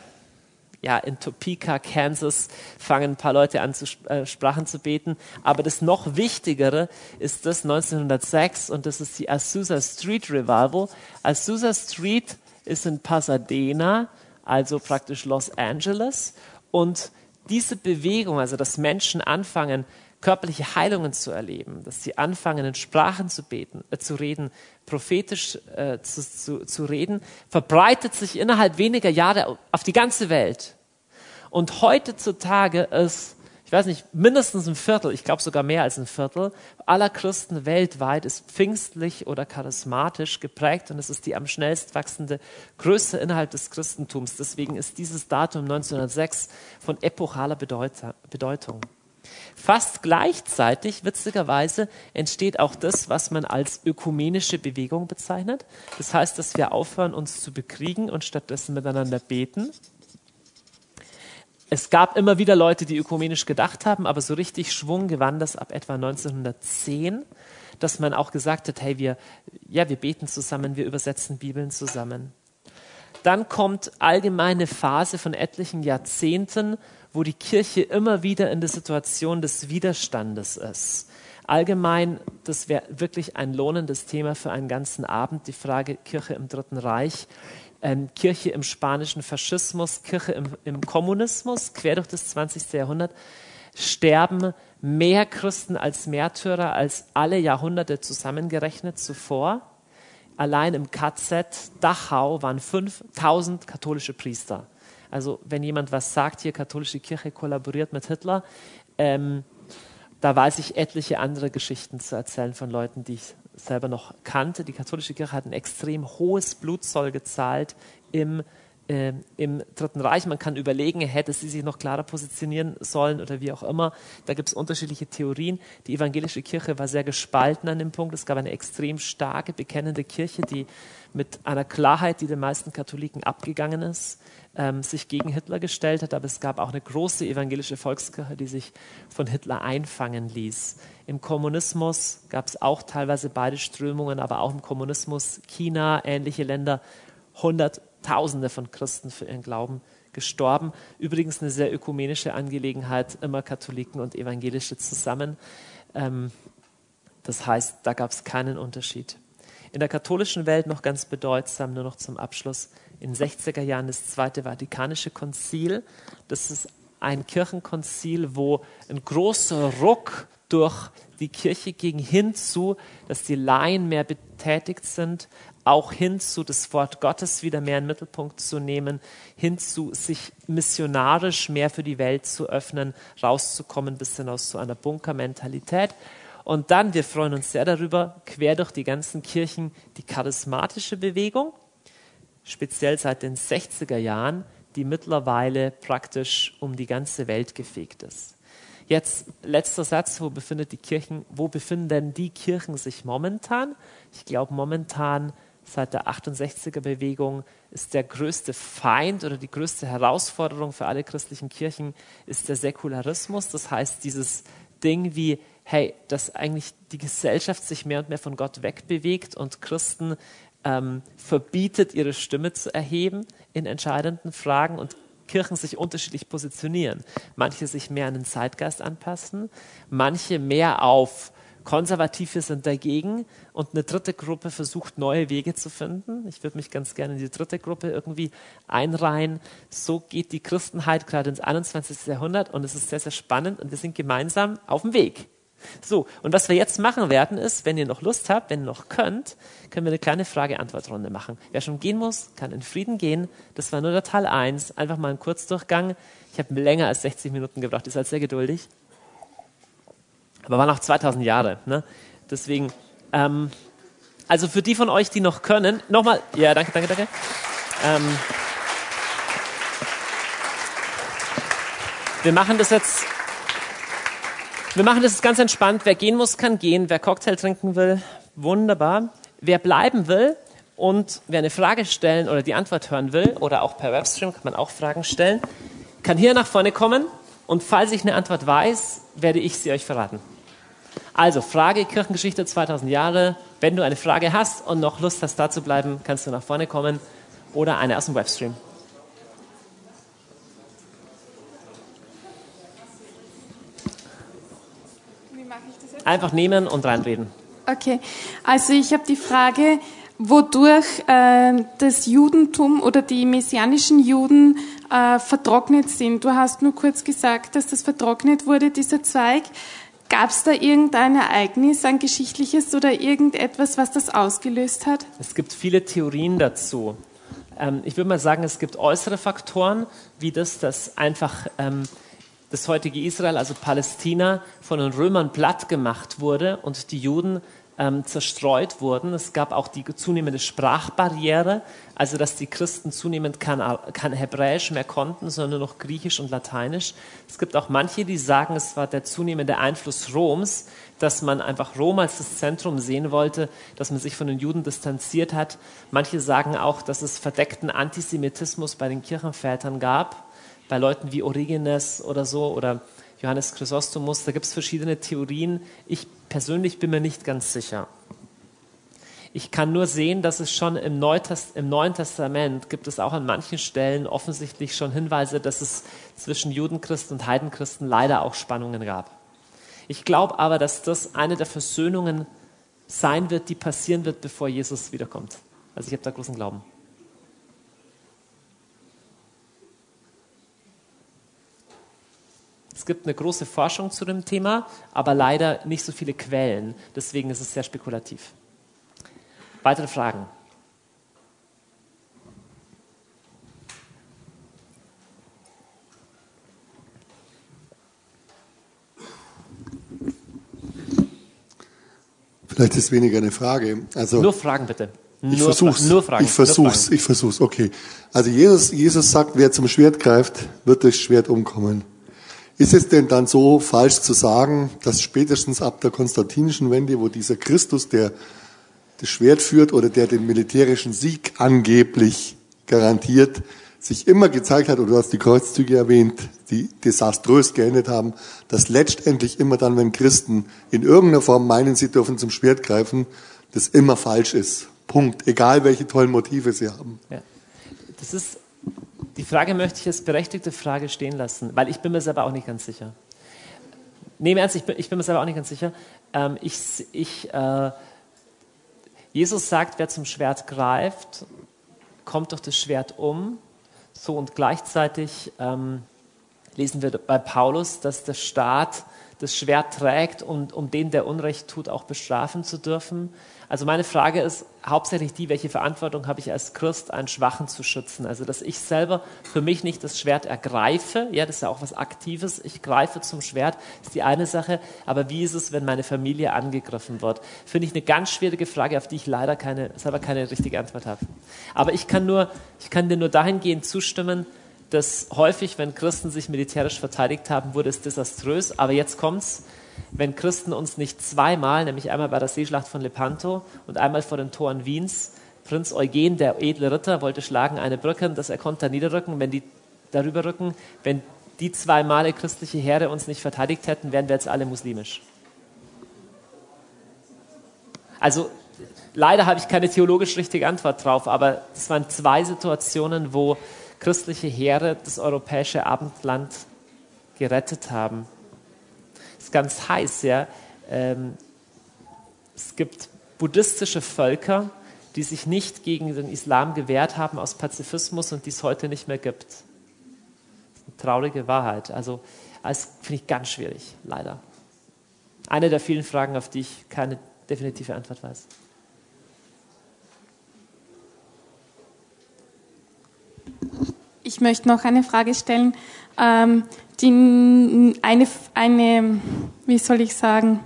ja, in Topeka, Kansas, fangen ein paar Leute an, zu, äh, Sprachen zu beten. Aber das noch Wichtigere ist das 1906 und das ist die Azusa Street Revival. Azusa Street ist in Pasadena, also praktisch Los Angeles. Und diese Bewegung, also dass Menschen anfangen, körperliche Heilungen zu erleben, dass sie anfangen, in Sprachen zu beten, äh, zu reden, prophetisch äh, zu, zu, zu reden, verbreitet sich innerhalb weniger Jahre auf die ganze Welt. Und heutzutage ist ich weiß nicht, mindestens ein Viertel, ich glaube sogar mehr als ein Viertel aller Christen weltweit ist pfingstlich oder charismatisch geprägt und es ist die am schnellst wachsende Größe innerhalb des Christentums. Deswegen ist dieses Datum 1906 von epochaler Bedeutung. Fast gleichzeitig, witzigerweise, entsteht auch das, was man als ökumenische Bewegung bezeichnet. Das heißt, dass wir aufhören, uns zu bekriegen und stattdessen miteinander beten es gab immer wieder Leute, die ökumenisch gedacht haben, aber so richtig Schwung gewann das ab etwa 1910, dass man auch gesagt hat, hey, wir, ja, wir beten zusammen, wir übersetzen Bibeln zusammen. Dann kommt allgemeine Phase von etlichen Jahrzehnten, wo die Kirche immer wieder in der Situation des Widerstandes ist. Allgemein, das wäre wirklich ein lohnendes Thema für einen ganzen Abend, die Frage Kirche im Dritten Reich ähm, Kirche im spanischen Faschismus, Kirche im, im Kommunismus, quer durch das 20. Jahrhundert, sterben mehr Christen als Märtyrer als alle Jahrhunderte zusammengerechnet zuvor. Allein im KZ Dachau waren 5000 katholische Priester. Also wenn jemand was sagt, hier katholische Kirche kollaboriert mit Hitler, ähm, da weiß ich etliche andere Geschichten zu erzählen von Leuten, die ich selber noch kannte. Die katholische Kirche hat ein extrem hohes Blutzoll gezahlt im, äh, im Dritten Reich. Man kann überlegen, hätte sie sich noch klarer positionieren sollen oder wie auch immer. Da gibt es unterschiedliche Theorien. Die evangelische Kirche war sehr gespalten an dem Punkt. Es gab eine extrem starke, bekennende Kirche, die mit einer Klarheit, die den meisten Katholiken abgegangen ist, ähm, sich gegen Hitler gestellt hat. Aber es gab auch eine große evangelische Volkskirche, die sich von Hitler einfangen ließ. Im Kommunismus gab es auch teilweise beide Strömungen, aber auch im Kommunismus, China, ähnliche Länder, Hunderttausende von Christen für ihren Glauben gestorben. Übrigens eine sehr ökumenische Angelegenheit, immer Katholiken und Evangelische zusammen. Ähm, das heißt, da gab es keinen Unterschied. In der katholischen Welt noch ganz bedeutsam, nur noch zum Abschluss, in den 60er Jahren das Zweite Vatikanische Konzil. Das ist ein Kirchenkonzil, wo ein großer Ruck durch die Kirche ging hinzu, dass die Laien mehr betätigt sind, auch hinzu, das Wort Gottes wieder mehr in den Mittelpunkt zu nehmen, hinzu, sich missionarisch mehr für die Welt zu öffnen, rauszukommen, bis hin aus so einer Bunkermentalität. Und dann, wir freuen uns sehr darüber, quer durch die ganzen Kirchen die charismatische Bewegung, speziell seit den 60er Jahren, die mittlerweile praktisch um die ganze Welt gefegt ist. Jetzt letzter Satz, wo befindet die Kirchen, wo befinden denn die Kirchen sich momentan? Ich glaube momentan seit der 68er Bewegung ist der größte Feind oder die größte Herausforderung für alle christlichen Kirchen ist der Säkularismus. Das heißt, dieses Ding wie, hey, dass eigentlich die Gesellschaft sich mehr und mehr von Gott wegbewegt und Christen ähm, verbietet, ihre Stimme zu erheben in entscheidenden Fragen und Kirchen sich unterschiedlich positionieren. Manche sich mehr an den Zeitgeist anpassen, manche mehr auf Konservative sind dagegen und eine dritte Gruppe versucht, neue Wege zu finden. Ich würde mich ganz gerne in die dritte Gruppe irgendwie einreihen. So geht die Christenheit gerade ins 21. Jahrhundert und es ist sehr, sehr spannend und wir sind gemeinsam auf dem Weg. So, und was wir jetzt machen werden, ist, wenn ihr noch Lust habt, wenn ihr noch könnt, können wir eine kleine Frage-Antwort-Runde machen. Wer schon gehen muss, kann in Frieden gehen. Das war nur der Teil 1. Einfach mal ein Kurzdurchgang. Ich habe länger als 60 Minuten gebraucht. Ihr seid sehr geduldig. Aber war noch 2000 Jahre. Ne? Deswegen, ähm, also für die von euch, die noch können, nochmal, ja, danke, danke, danke. Ähm, wir machen das jetzt wir machen das ganz entspannt. Wer gehen muss, kann gehen. Wer Cocktail trinken will, wunderbar. Wer bleiben will und wer eine Frage stellen oder die Antwort hören will oder auch per Webstream kann man auch Fragen stellen, kann hier nach vorne kommen und falls ich eine Antwort weiß, werde ich sie euch verraten. Also Frage Kirchengeschichte 2000 Jahre. Wenn du eine Frage hast und noch Lust hast, da zu bleiben, kannst du nach vorne kommen oder eine aus dem Webstream. Einfach nehmen und reinreden. Okay, also ich habe die Frage, wodurch äh, das Judentum oder die messianischen Juden äh, vertrocknet sind. Du hast nur kurz gesagt, dass das vertrocknet wurde, dieser Zweig. Gab es da irgendein Ereignis, ein geschichtliches oder irgendetwas, was das ausgelöst hat? Es gibt viele Theorien dazu. Ähm, ich würde mal sagen, es gibt äußere Faktoren, wie das, dass einfach ähm, das heutige Israel, also Palästina, von den Römern platt gemacht wurde und die Juden ähm, zerstreut wurden. Es gab auch die zunehmende Sprachbarriere, also dass die Christen zunehmend kein, kein Hebräisch mehr konnten, sondern nur noch Griechisch und Lateinisch. Es gibt auch manche, die sagen, es war der zunehmende Einfluss Roms, dass man einfach Rom als das Zentrum sehen wollte, dass man sich von den Juden distanziert hat. Manche sagen auch, dass es verdeckten Antisemitismus bei den Kirchenvätern gab bei Leuten wie Origenes oder so oder Johannes Chrysostomus, da gibt es verschiedene Theorien. Ich persönlich bin mir nicht ganz sicher. Ich kann nur sehen, dass es schon im, Neuen Testament gibt es auch an manchen Stellen offensichtlich schon Hinweise, dass es zwischen Judenchristen und Heidenchristen leider auch Spannungen gab. Ich glaube aber, dass das eine der Versöhnungen sein wird, die passieren wird, bevor Jesus wiederkommt. Also ich habe da großen Glauben. Es gibt eine große Forschung zu dem Thema, aber leider nicht so viele Quellen. Deswegen ist es sehr spekulativ. Weitere Fragen? Vielleicht ist weniger eine Frage. Also, Nur Fragen bitte. Ich Nur, versuch's. Nur Fragen. Ich versuch's, Nur Fragen. ich versuch's, okay. Also Jesus, Jesus sagt, wer zum Schwert greift, wird durchs Schwert umkommen. Ist es denn dann so falsch zu sagen, dass spätestens ab der konstantinischen Wende, wo dieser Christus, der das Schwert führt oder der den militärischen Sieg angeblich garantiert, sich immer gezeigt hat, oder du hast die Kreuzzüge erwähnt, die desaströs geendet haben, dass letztendlich immer dann, wenn Christen in irgendeiner Form meinen, sie dürfen zum Schwert greifen, das immer falsch ist. Punkt. Egal welche tollen Motive sie haben. Ja. Das ist, die Frage möchte ich als berechtigte Frage stehen lassen, weil ich bin mir selber auch nicht ganz sicher. Im Ernst, ich bin, ich bin mir selber auch nicht ganz sicher. Ähm, ich, ich, äh, Jesus sagt, wer zum Schwert greift, kommt durch das Schwert um. So und gleichzeitig ähm, lesen wir bei Paulus, dass der Staat das Schwert trägt, um, um den, der Unrecht tut, auch bestrafen zu dürfen. Also meine Frage ist hauptsächlich die, welche Verantwortung habe ich als Christ, einen Schwachen zu schützen? Also dass ich selber für mich nicht das Schwert ergreife, ja, das ist ja auch was Aktives, ich greife zum Schwert, ist die eine Sache, aber wie ist es, wenn meine Familie angegriffen wird? Finde ich eine ganz schwierige Frage, auf die ich leider keine, selber keine richtige Antwort habe. Aber ich kann, nur, ich kann dir nur dahingehend zustimmen, dass häufig, wenn Christen sich militärisch verteidigt haben, wurde es desaströs, aber jetzt kommt's, wenn Christen uns nicht zweimal, nämlich einmal bei der Seeschlacht von Lepanto und einmal vor den Toren Wiens, Prinz Eugen, der edle Ritter, wollte schlagen eine Brücke, dass er konnte niederrücken, wenn die darüber rücken, wenn die zwei Male christliche Heere uns nicht verteidigt hätten, wären wir jetzt alle muslimisch. Also leider habe ich keine theologisch richtige Antwort drauf, aber es waren zwei Situationen, wo christliche Heere das europäische Abendland gerettet haben ist ganz heiß, ja. Ähm, es gibt buddhistische Völker, die sich nicht gegen den Islam gewehrt haben aus Pazifismus und die es heute nicht mehr gibt. Das ist eine traurige Wahrheit. Also, das finde ich ganz schwierig, leider. Eine der vielen Fragen, auf die ich keine definitive Antwort weiß. Ich möchte noch eine Frage stellen, ähm, die eine, eine, wie soll ich sagen,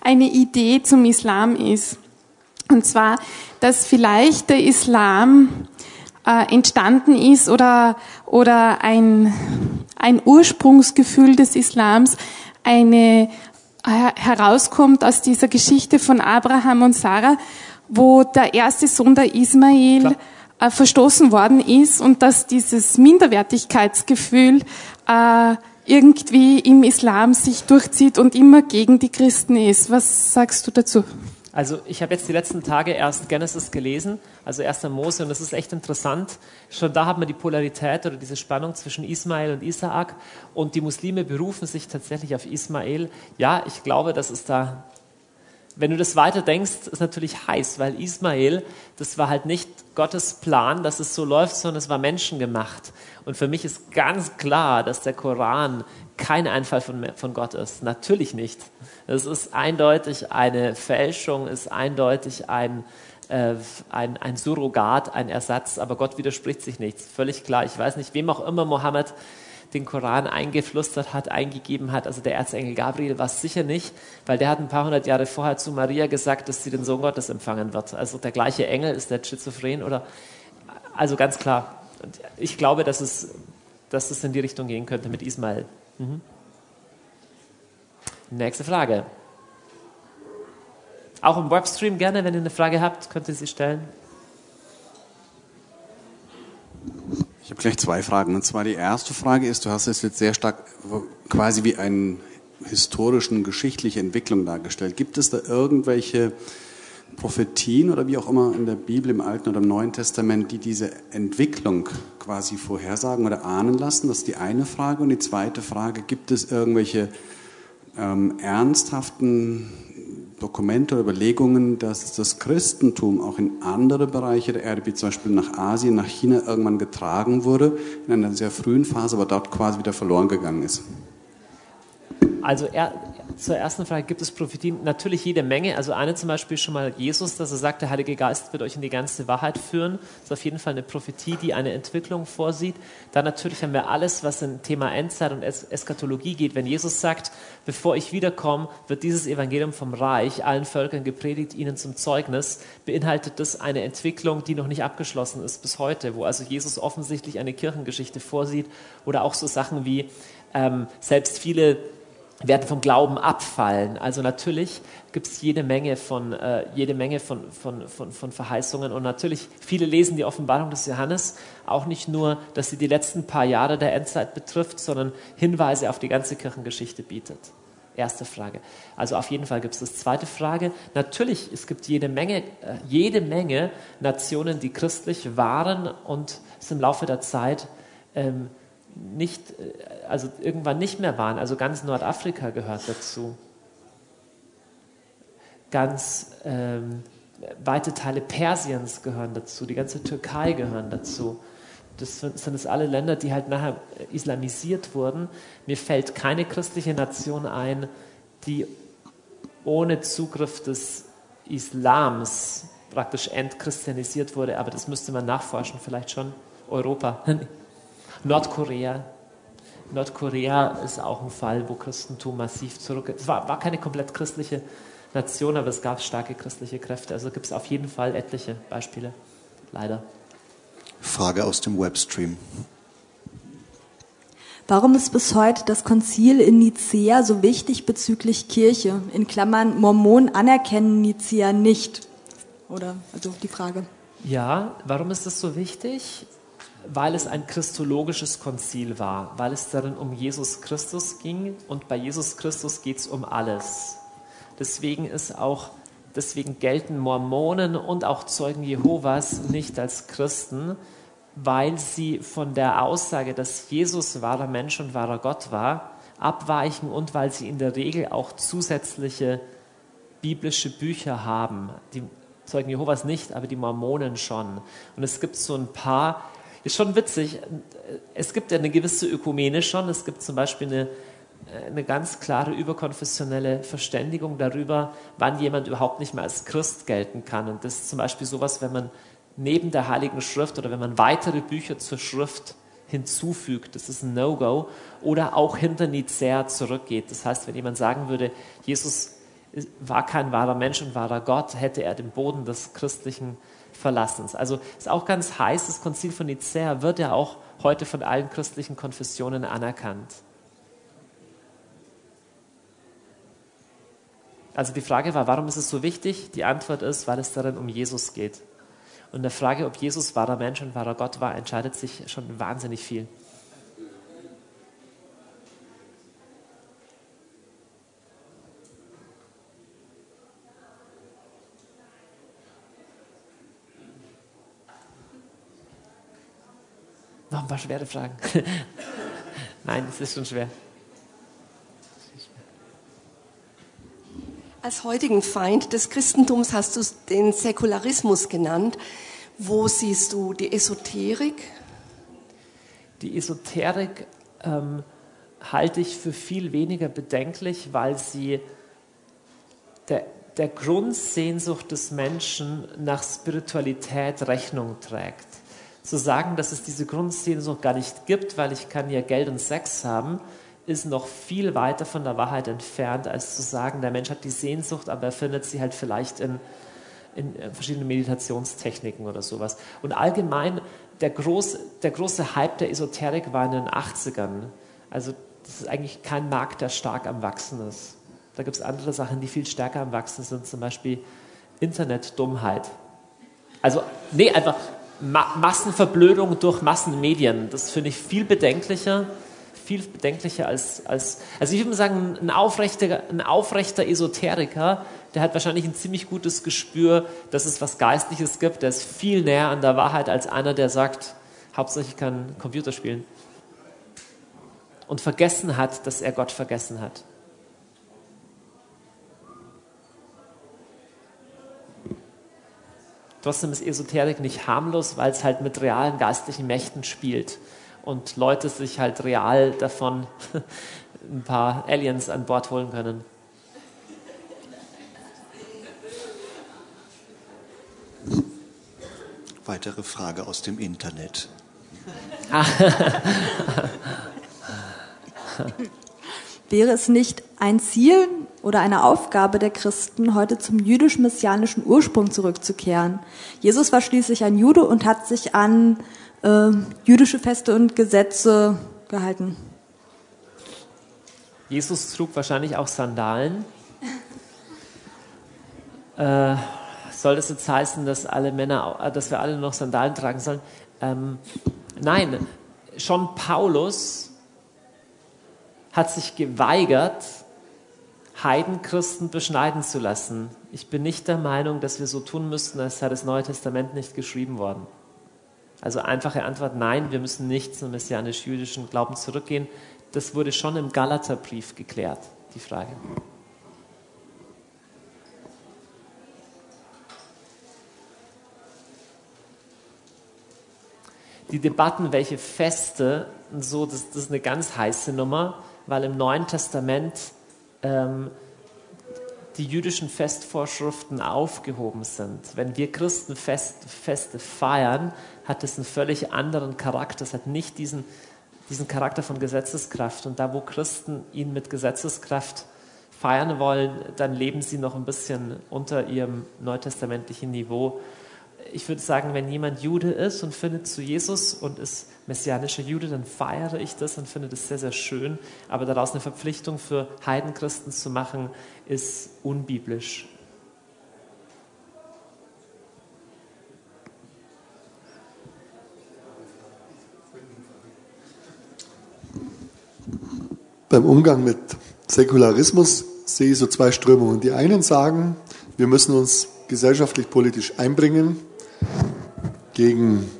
eine Idee zum Islam ist. Und zwar, dass vielleicht der Islam äh, entstanden ist oder, oder ein, ein Ursprungsgefühl des Islams eine, äh, herauskommt aus dieser Geschichte von Abraham und Sarah, wo der erste Sohn der Ismael Klar äh, verstoßen worden ist und dass dieses Minderwertigkeitsgefühl äh, irgendwie im Islam sich durchzieht und immer gegen die Christen ist. Was sagst du dazu? Also ich habe jetzt die letzten Tage erst Genesis gelesen, also 1. Mose, und das ist echt interessant. Schon da hat man die Polarität oder diese Spannung zwischen Ismael und Isaak und die Muslime berufen sich tatsächlich auf Ismael. Ja, ich glaube, dass es da wenn du das weiter denkst, ist natürlich heiß, weil Ismael, das war halt nicht Gottes Plan, dass es so läuft, sondern es war menschengemacht. Und für mich ist ganz klar, dass der Koran kein Einfall von, von Gott ist. Natürlich nicht. Es ist eindeutig eine Fälschung, ist eindeutig ein, äh, ein, ein Surrogat, ein Ersatz, aber Gott widerspricht sich nichts. Völlig klar. Ich weiß nicht, wem auch immer Mohammed den Koran eingeflüstert hat, eingegeben hat. Also der Erzengel Gabriel war es sicher nicht, weil der hat ein paar hundert Jahre vorher zu Maria gesagt, dass sie den Sohn Gottes empfangen wird. Also der gleiche Engel ist der schizophren oder also ganz klar. Und ich glaube, dass es, dass es in die Richtung gehen könnte mit Ismael. Mhm. Nächste Frage. Auch im Webstream gerne, wenn ihr eine Frage habt, könnt ihr sie stellen. Habe gleich zwei Fragen. Und zwar die erste Frage ist, du hast es jetzt sehr stark quasi wie eine historischen, geschichtliche Entwicklung dargestellt. Gibt es da irgendwelche Prophetien oder wie auch immer in der Bibel, im Alten oder im Neuen Testament, die diese Entwicklung quasi vorhersagen oder ahnen lassen? Das ist die eine Frage. Und die zweite Frage, gibt es irgendwelche ähm, ernsthaften Dokumente oder Überlegungen, dass das Christentum auch in andere Bereiche der Erde, wie zum Beispiel nach Asien, nach China, irgendwann getragen wurde, in einer sehr frühen Phase, aber dort quasi wieder verloren gegangen ist. Also er, zur ersten Frage, gibt es Prophetien? Natürlich jede Menge. Also eine zum Beispiel schon mal Jesus, dass er sagt, der Heilige Geist wird euch in die ganze Wahrheit führen. Das ist auf jeden Fall eine Prophetie, die eine Entwicklung vorsieht. Dann natürlich haben wir alles, was im Thema Endzeit und es Eschatologie geht. Wenn Jesus sagt, bevor ich wiederkomme, wird dieses Evangelium vom Reich allen Völkern gepredigt, ihnen zum Zeugnis, beinhaltet das eine Entwicklung, die noch nicht abgeschlossen ist bis heute, wo also Jesus offensichtlich eine Kirchengeschichte vorsieht oder auch so Sachen wie ähm, selbst viele werden vom Glauben abfallen. Also natürlich gibt es jede Menge von äh, jede Menge von, von, von, von Verheißungen und natürlich viele lesen die Offenbarung des Johannes auch nicht nur, dass sie die letzten paar Jahre der Endzeit betrifft, sondern Hinweise auf die ganze Kirchengeschichte bietet. Erste Frage. Also auf jeden Fall gibt es das. Zweite Frage. Natürlich, es gibt jede Menge, äh, jede Menge Nationen, die christlich waren und es im Laufe der Zeit ähm, nicht, äh, also irgendwann nicht mehr waren. Also ganz Nordafrika gehört dazu. Ganz ähm, weite Teile Persiens gehören dazu, die ganze Türkei gehören dazu. Das sind es alle Länder, die halt nachher islamisiert wurden. Mir fällt keine christliche Nation ein, die ohne Zugriff des Islams praktisch entchristianisiert wurde, aber das müsste man nachforschen, vielleicht schon Europa. (laughs) Nordkorea. Nordkorea ist auch ein Fall, wo Christentum massiv zurück. Es war, war keine komplett christliche Nation, aber es gab starke christliche Kräfte. Also gibt es auf jeden Fall etliche Beispiele. Leider. Frage aus dem Webstream. Warum ist bis heute das Konzil in Nicea so wichtig bezüglich Kirche? In Klammern, Mormonen anerkennen Nicea nicht. Oder, also die Frage. Ja, warum ist das so wichtig? Weil es ein christologisches Konzil war, weil es darin um Jesus Christus ging und bei Jesus Christus geht es um alles. Deswegen ist auch, deswegen gelten Mormonen und auch Zeugen Jehovas nicht als Christen, weil sie von der Aussage, dass Jesus wahrer Mensch und wahrer Gott war, abweichen und weil sie in der Regel auch zusätzliche biblische Bücher haben. Die Zeugen Jehovas nicht, aber die Mormonen schon. Und es gibt so ein paar ist schon witzig. Es gibt ja eine gewisse Ökumene schon. Es gibt zum Beispiel eine, eine ganz klare überkonfessionelle Verständigung darüber, wann jemand überhaupt nicht mehr als Christ gelten kann. Und das ist zum Beispiel sowas, wenn man neben der Heiligen Schrift oder wenn man weitere Bücher zur Schrift hinzufügt, das ist ein No-Go, oder auch hinter Nicea zurückgeht. Das heißt, wenn jemand sagen würde, Jesus war kein wahrer Mensch und wahrer Gott, hätte er den Boden des christlichen Verlassens. Also ist auch ganz heiß, das Konzil von Nicea wird ja auch heute von allen christlichen Konfessionen anerkannt. Also die Frage war, warum ist es so wichtig? Die Antwort ist, weil es darin um Jesus geht. Und der Frage, ob Jesus wahrer Mensch und wahrer Gott war, entscheidet sich schon wahnsinnig viel. Noch ein paar schwere Fragen. (laughs) Nein, es ist schon schwer. Als heutigen Feind des Christentums hast du den Säkularismus genannt. Wo siehst du die Esoterik? Die Esoterik ähm, halte ich für viel weniger bedenklich, weil sie der, der Grundsehnsucht des Menschen nach Spiritualität Rechnung trägt zu sagen, dass es diese Grundsehnsucht gar nicht gibt, weil ich kann ja Geld und Sex haben, ist noch viel weiter von der Wahrheit entfernt, als zu sagen, der Mensch hat die Sehnsucht, aber er findet sie halt vielleicht in, in äh, verschiedenen Meditationstechniken oder sowas. Und allgemein, der, groß, der große Hype der Esoterik war in den 80ern. Also das ist eigentlich kein Markt, der stark am Wachsen ist. Da gibt es andere Sachen, die viel stärker am Wachsen sind, zum Beispiel Internetdummheit. Also, nee, einfach Ma Massenverblödung durch Massenmedien. Das finde ich viel bedenklicher, viel bedenklicher als, als also ich würde sagen, ein aufrechter, ein aufrechter Esoteriker, der hat wahrscheinlich ein ziemlich gutes Gespür, dass es was Geistliches gibt, der ist viel näher an der Wahrheit als einer, der sagt, hauptsächlich kann Computer spielen. Und vergessen hat, dass er Gott vergessen hat. Trotzdem ist Esoterik nicht harmlos, weil es halt mit realen geistlichen Mächten spielt und Leute sich halt real davon (laughs) ein paar Aliens an Bord holen können. Weitere Frage aus dem Internet. (laughs) Wäre es nicht ein Ziel, oder eine Aufgabe der Christen, heute zum jüdisch-messianischen Ursprung zurückzukehren? Jesus war schließlich ein Jude und hat sich an äh, jüdische Feste und Gesetze gehalten. Jesus trug wahrscheinlich auch Sandalen. (laughs) Äh, soll das jetzt heißen, dass alle Männer, äh, dass wir alle noch Sandalen tragen sollen? Ähm, nein, schon Paulus hat sich geweigert, Heidenchristen beschneiden zu lassen. Ich bin nicht der Meinung, dass wir so tun müssten, als sei das Neue Testament nicht geschrieben worden. Also einfache Antwort, nein, wir müssen nicht zum messianisch-jüdischen Glauben zurückgehen. Das wurde schon im Galaterbrief geklärt, die Frage. Die Debatten, welche Feste und so, das, das ist eine ganz heiße Nummer weil im Neuen Testament ähm, die jüdischen Festvorschriften aufgehoben sind. Wenn wir Christen Fest, Feste feiern, hat es einen völlig anderen Charakter. Es hat nicht diesen, diesen Charakter von Gesetzeskraft. Und da, wo Christen ihn mit Gesetzeskraft feiern wollen, dann leben sie noch ein bisschen unter ihrem neutestamentlichen Niveau ich würde sagen, wenn jemand Jude ist und findet zu Jesus und ist messianischer Jude, dann feiere ich das und finde das sehr, sehr schön. Aber daraus eine Verpflichtung für Heidenchristen zu machen, ist unbiblisch. Beim Umgang mit Säkularismus sehe ich so zwei Strömungen. Die einen sagen, wir müssen uns gesellschaftlich politisch einbringen gegen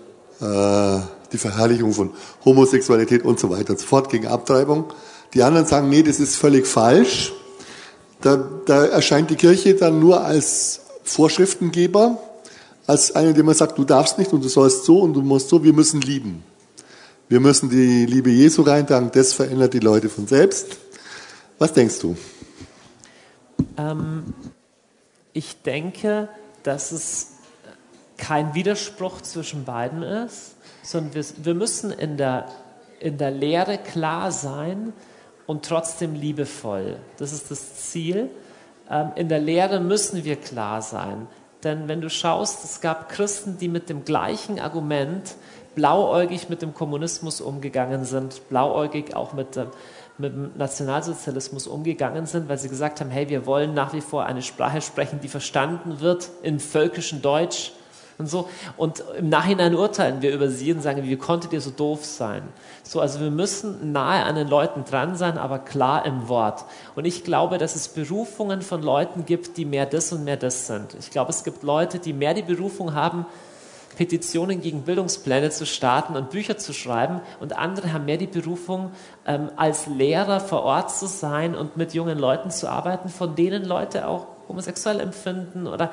äh, die Verherrlichung von Homosexualität und so weiter und so fort, gegen Abtreibung. Die anderen sagen, nee, das ist völlig falsch. Da, da erscheint die Kirche dann nur als Vorschriftengeber, als eine, die man sagt, du darfst nicht und du sollst so und du musst so, wir müssen lieben. Wir müssen die Liebe Jesu reintragen, das verändert die Leute von selbst. Was denkst du? Ähm, ich denke, dass es kein Widerspruch zwischen beiden ist, sondern wir, wir müssen in der, in der Lehre klar sein und trotzdem liebevoll. Das ist das Ziel. Ähm, in der Lehre müssen wir klar sein. Denn wenn du schaust, es gab Christen, die mit dem gleichen Argument blauäugig mit dem Kommunismus umgegangen sind, blauäugig auch mit dem, mit dem Nationalsozialismus umgegangen sind, weil sie gesagt haben, hey, wir wollen nach wie vor eine Sprache sprechen, die verstanden wird in völkischem Deutsch und so. Und im Nachhinein urteilen wir über sie und sagen, wie konntet ihr so doof sein? So, also wir müssen nahe an den Leuten dran sein, aber klar im Wort. Und ich glaube, dass es Berufungen von Leuten gibt, die mehr das und mehr das sind. Ich glaube, es gibt Leute, die mehr die Berufung haben, Petitionen gegen Bildungspläne zu starten und Bücher zu schreiben und andere haben mehr die Berufung, ähm, als Lehrer vor Ort zu sein und mit jungen Leuten zu arbeiten, von denen Leute auch homosexuell empfinden oder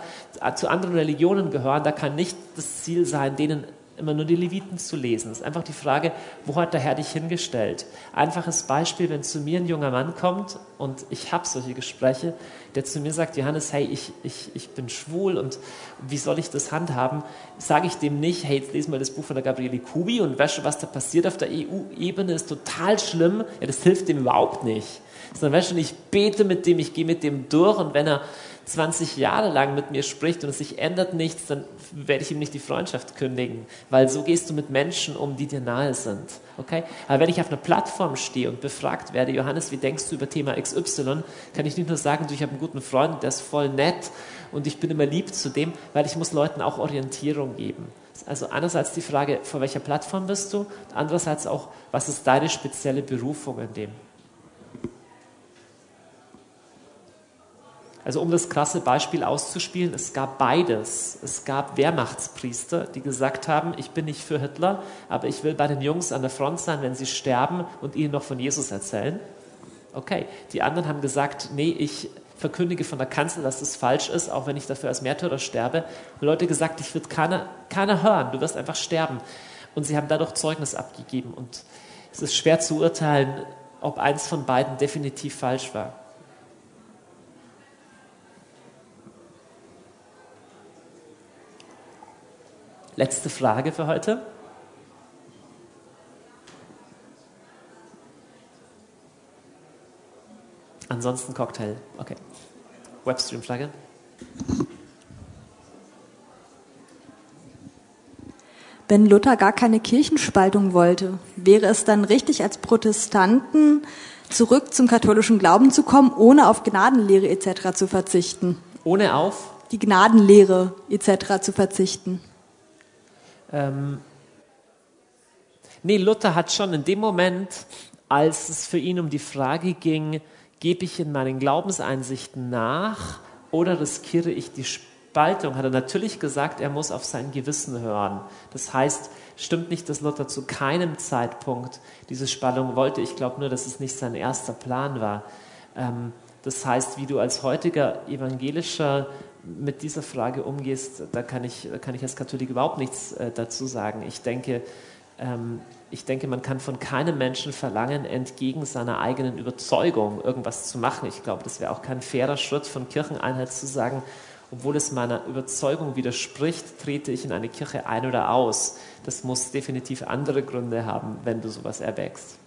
zu anderen Religionen gehören, da kann nicht das Ziel sein, denen immer nur die Leviten zu lesen. Es ist einfach die Frage, wo hat der Herr dich hingestellt? Einfaches Beispiel, wenn zu mir ein junger Mann kommt und ich habe solche Gespräche, der zu mir sagt, Johannes, hey, ich, ich, ich bin schwul und wie soll ich das handhaben? Sage ich dem nicht, hey, jetzt lesen wir das Buch von der Gabriele Kubi und du, was da passiert auf der EU-Ebene ist total schlimm. Ja, das hilft dem überhaupt nicht. Sondern du, ich bete mit dem, ich gehe mit dem durch und wenn er 20 Jahre lang mit mir spricht und es sich ändert nichts, dann werde ich ihm nicht die Freundschaft kündigen, weil so gehst du mit Menschen um, die dir nahe sind. Okay? Aber wenn ich auf einer Plattform stehe und befragt werde, Johannes, wie denkst du über Thema XY, kann ich nicht nur sagen, du, ich habe einen guten Freund, der ist voll nett und ich bin immer lieb zu dem, weil ich muss Leuten auch Orientierung geben. Also einerseits die Frage, vor welcher Plattform bist du, andererseits auch, was ist deine spezielle Berufung in dem? Also um das krasse Beispiel auszuspielen, es gab beides. Es gab Wehrmachtspriester, die gesagt haben, ich bin nicht für Hitler, aber ich will bei den Jungs an der Front sein, wenn sie sterben und ihnen noch von Jesus erzählen. Okay, die anderen haben gesagt, nee, ich verkündige von der Kanzel, dass das falsch ist, auch wenn ich dafür als Märtyrer sterbe. Und Leute gesagt, ich wird keiner, keiner hören, du wirst einfach sterben. Und sie haben dadurch Zeugnis abgegeben. Und es ist schwer zu urteilen, ob eins von beiden definitiv falsch war. Letzte Frage für heute. Ansonsten Cocktail. Okay. Webstream-Flagge. Wenn Luther gar keine Kirchenspaltung wollte, wäre es dann richtig, als Protestanten zurück zum katholischen Glauben zu kommen, ohne auf Gnadenlehre etc. zu verzichten? Ohne auf? Die Gnadenlehre etc. zu verzichten. Ähm, nee, Luther hat schon in dem Moment, als es für ihn um die Frage ging, gebe ich in meinen Glaubenseinsichten nach oder riskiere ich die Spaltung, hat er natürlich gesagt, er muss auf sein Gewissen hören. Das heißt, stimmt nicht, dass Luther zu keinem Zeitpunkt diese Spaltung wollte. Ich glaube nur, dass es nicht sein erster Plan war. Ähm, das heißt, wie du als heutiger evangelischer mit dieser Frage umgehst, da kann ich, kann ich als Katholik überhaupt nichts äh, dazu sagen. Ich denke, ähm, ich denke, man kann von keinem Menschen verlangen, entgegen seiner eigenen Überzeugung irgendwas zu machen. Ich glaube, das wäre auch kein fairer Schritt von Kircheneinheit zu sagen, obwohl es meiner Überzeugung widerspricht, trete ich in eine Kirche ein oder aus. Das muss definitiv andere Gründe haben, wenn du sowas erwägst.